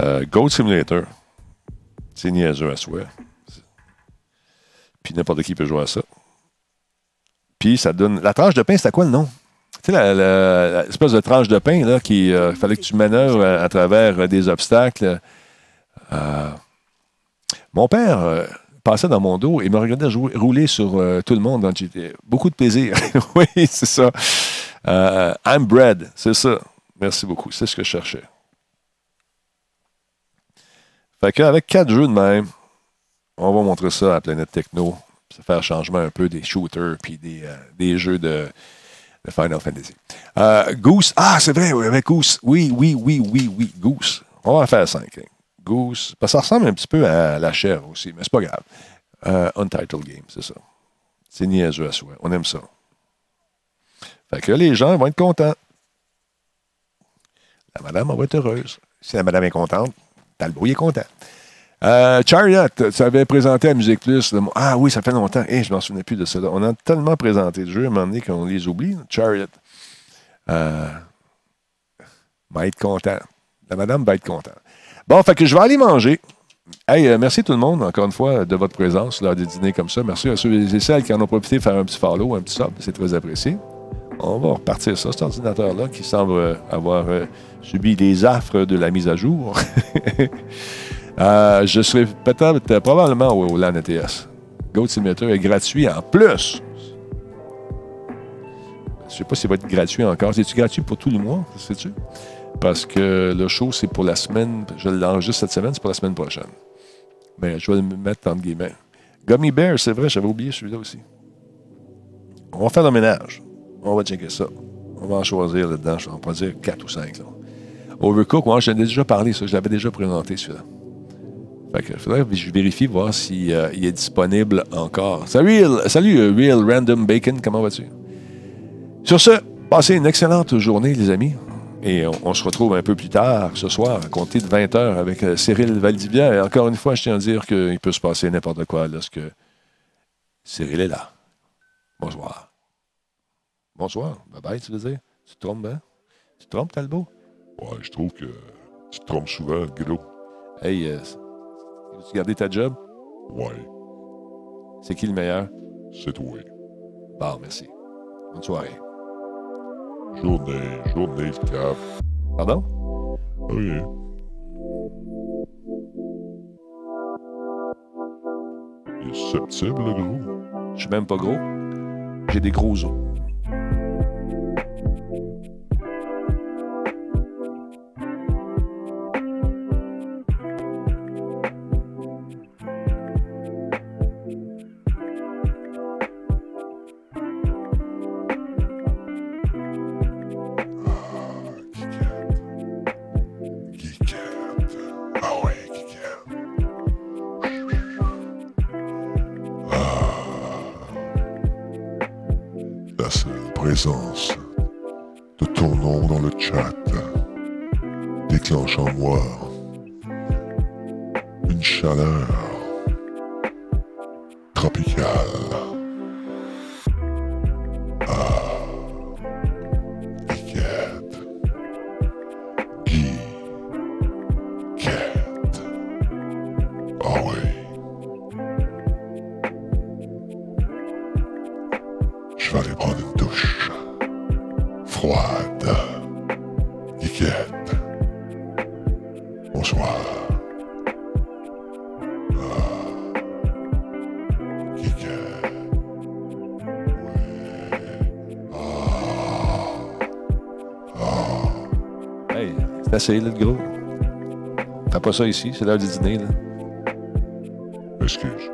euh, Goat Simulator. C'est niaiseux à souhait. Puis n'importe qui peut jouer à ça. Puis ça donne. La tranche de pain, c'était quoi le nom? Tu sais, l'espèce de tranche de pain, là, qui euh, fallait que tu manœuvres à, à travers euh, des obstacles. Euh, mon père passait dans mon dos et me regardait jouer- rouler sur tout le monde dans GTA. Beaucoup de plaisir. oui, c'est ça. I'm bread, c'est ça. Merci beaucoup. C'est ce que je cherchais. Fait qu'avec quatre jeux de même, on va montrer ça à Planète Techno. Ça faire changement un peu des shooters puis des, des jeux de, de Final Fantasy. Euh, Goose. Ah, c'est vrai, avec Goose. Oui, oui, oui, oui, oui. Goose. On va en faire cinq. hein. Goose. Ça ressemble un petit peu à la chair aussi, mais c'est pas grave. Euh, Untitled Game, c'est ça. C'est niaiseux à souhait. On aime ça. Fait que les gens vont être contents. La madame va être heureuse. Si la madame est contente, Talbot est content. Euh, Chariot, tu avais présenté à Musique Plus. Ah oui, ça fait longtemps. Eh, je m'en souvenais plus de ça. On a tellement présenté le jeu à un moment donné qu'on les oublie. Chariot. Euh, va être content. La madame va être contente. Bon, fait que je vais aller manger. Hey, euh, merci tout le monde, encore une fois, de votre présence lors des dîners comme ça. Merci à ceux et celles qui en ont profité de faire un petit follow, un petit sub. C'est très apprécié. On va repartir ça, cet ordinateur-là qui semble euh, avoir euh, subi les affres de la mise à jour. Euh, je serai peut-être euh, probablement au, LAN ETS. Goat Simulator est gratuit en plus. Je sais pas s'il va être gratuit encore. C'est-tu gratuit pour tout le mois, sais-tu? Parce que le show, c'est pour la semaine. Je l'enregistre cette semaine, c'est pour la semaine prochaine. Mais je vais le mettre entre guillemets. Gummy Bear, c'est vrai, j'avais oublié celui-là aussi. On va faire le ménage. On va checker ça. On va en choisir là-dedans. Je vais en dire 4 ou 5. Là. Overcook, moi, j'en ai déjà parlé, ça. Je l'avais déjà présenté, celui-là. Fait que faudrait que je vérifie, voir s'il est disponible encore. Salut, salut euh, Real Random Bacon, comment vas-tu? Sur ce, passez une excellente journée, les amis. Et on, on se retrouve un peu plus tard ce soir, à compter de 20h, avec euh, Cyril Valdivia. Et encore une fois, je tiens à dire qu'il peut se passer n'importe quoi lorsque Cyril est là. Bonsoir. Bonsoir. Bye bye, tu veux dire? Tu te trompes, hein? Tu te trompes, Talbot? Ouais, je trouve que tu te trompes souvent, gros. Hey, euh, tu gardé ta job? Ouais, C'est qui le meilleur? c'est toi. Bon, merci. Bonne soirée. Journée, journée, le cave. Pardon? Ok. Il est susceptible, le gros. Je suis même pas gros. J'ai des gros os. Assez, là, le gros. T'as pas ça ici, c'est l'heure du dîner, là. Excuse.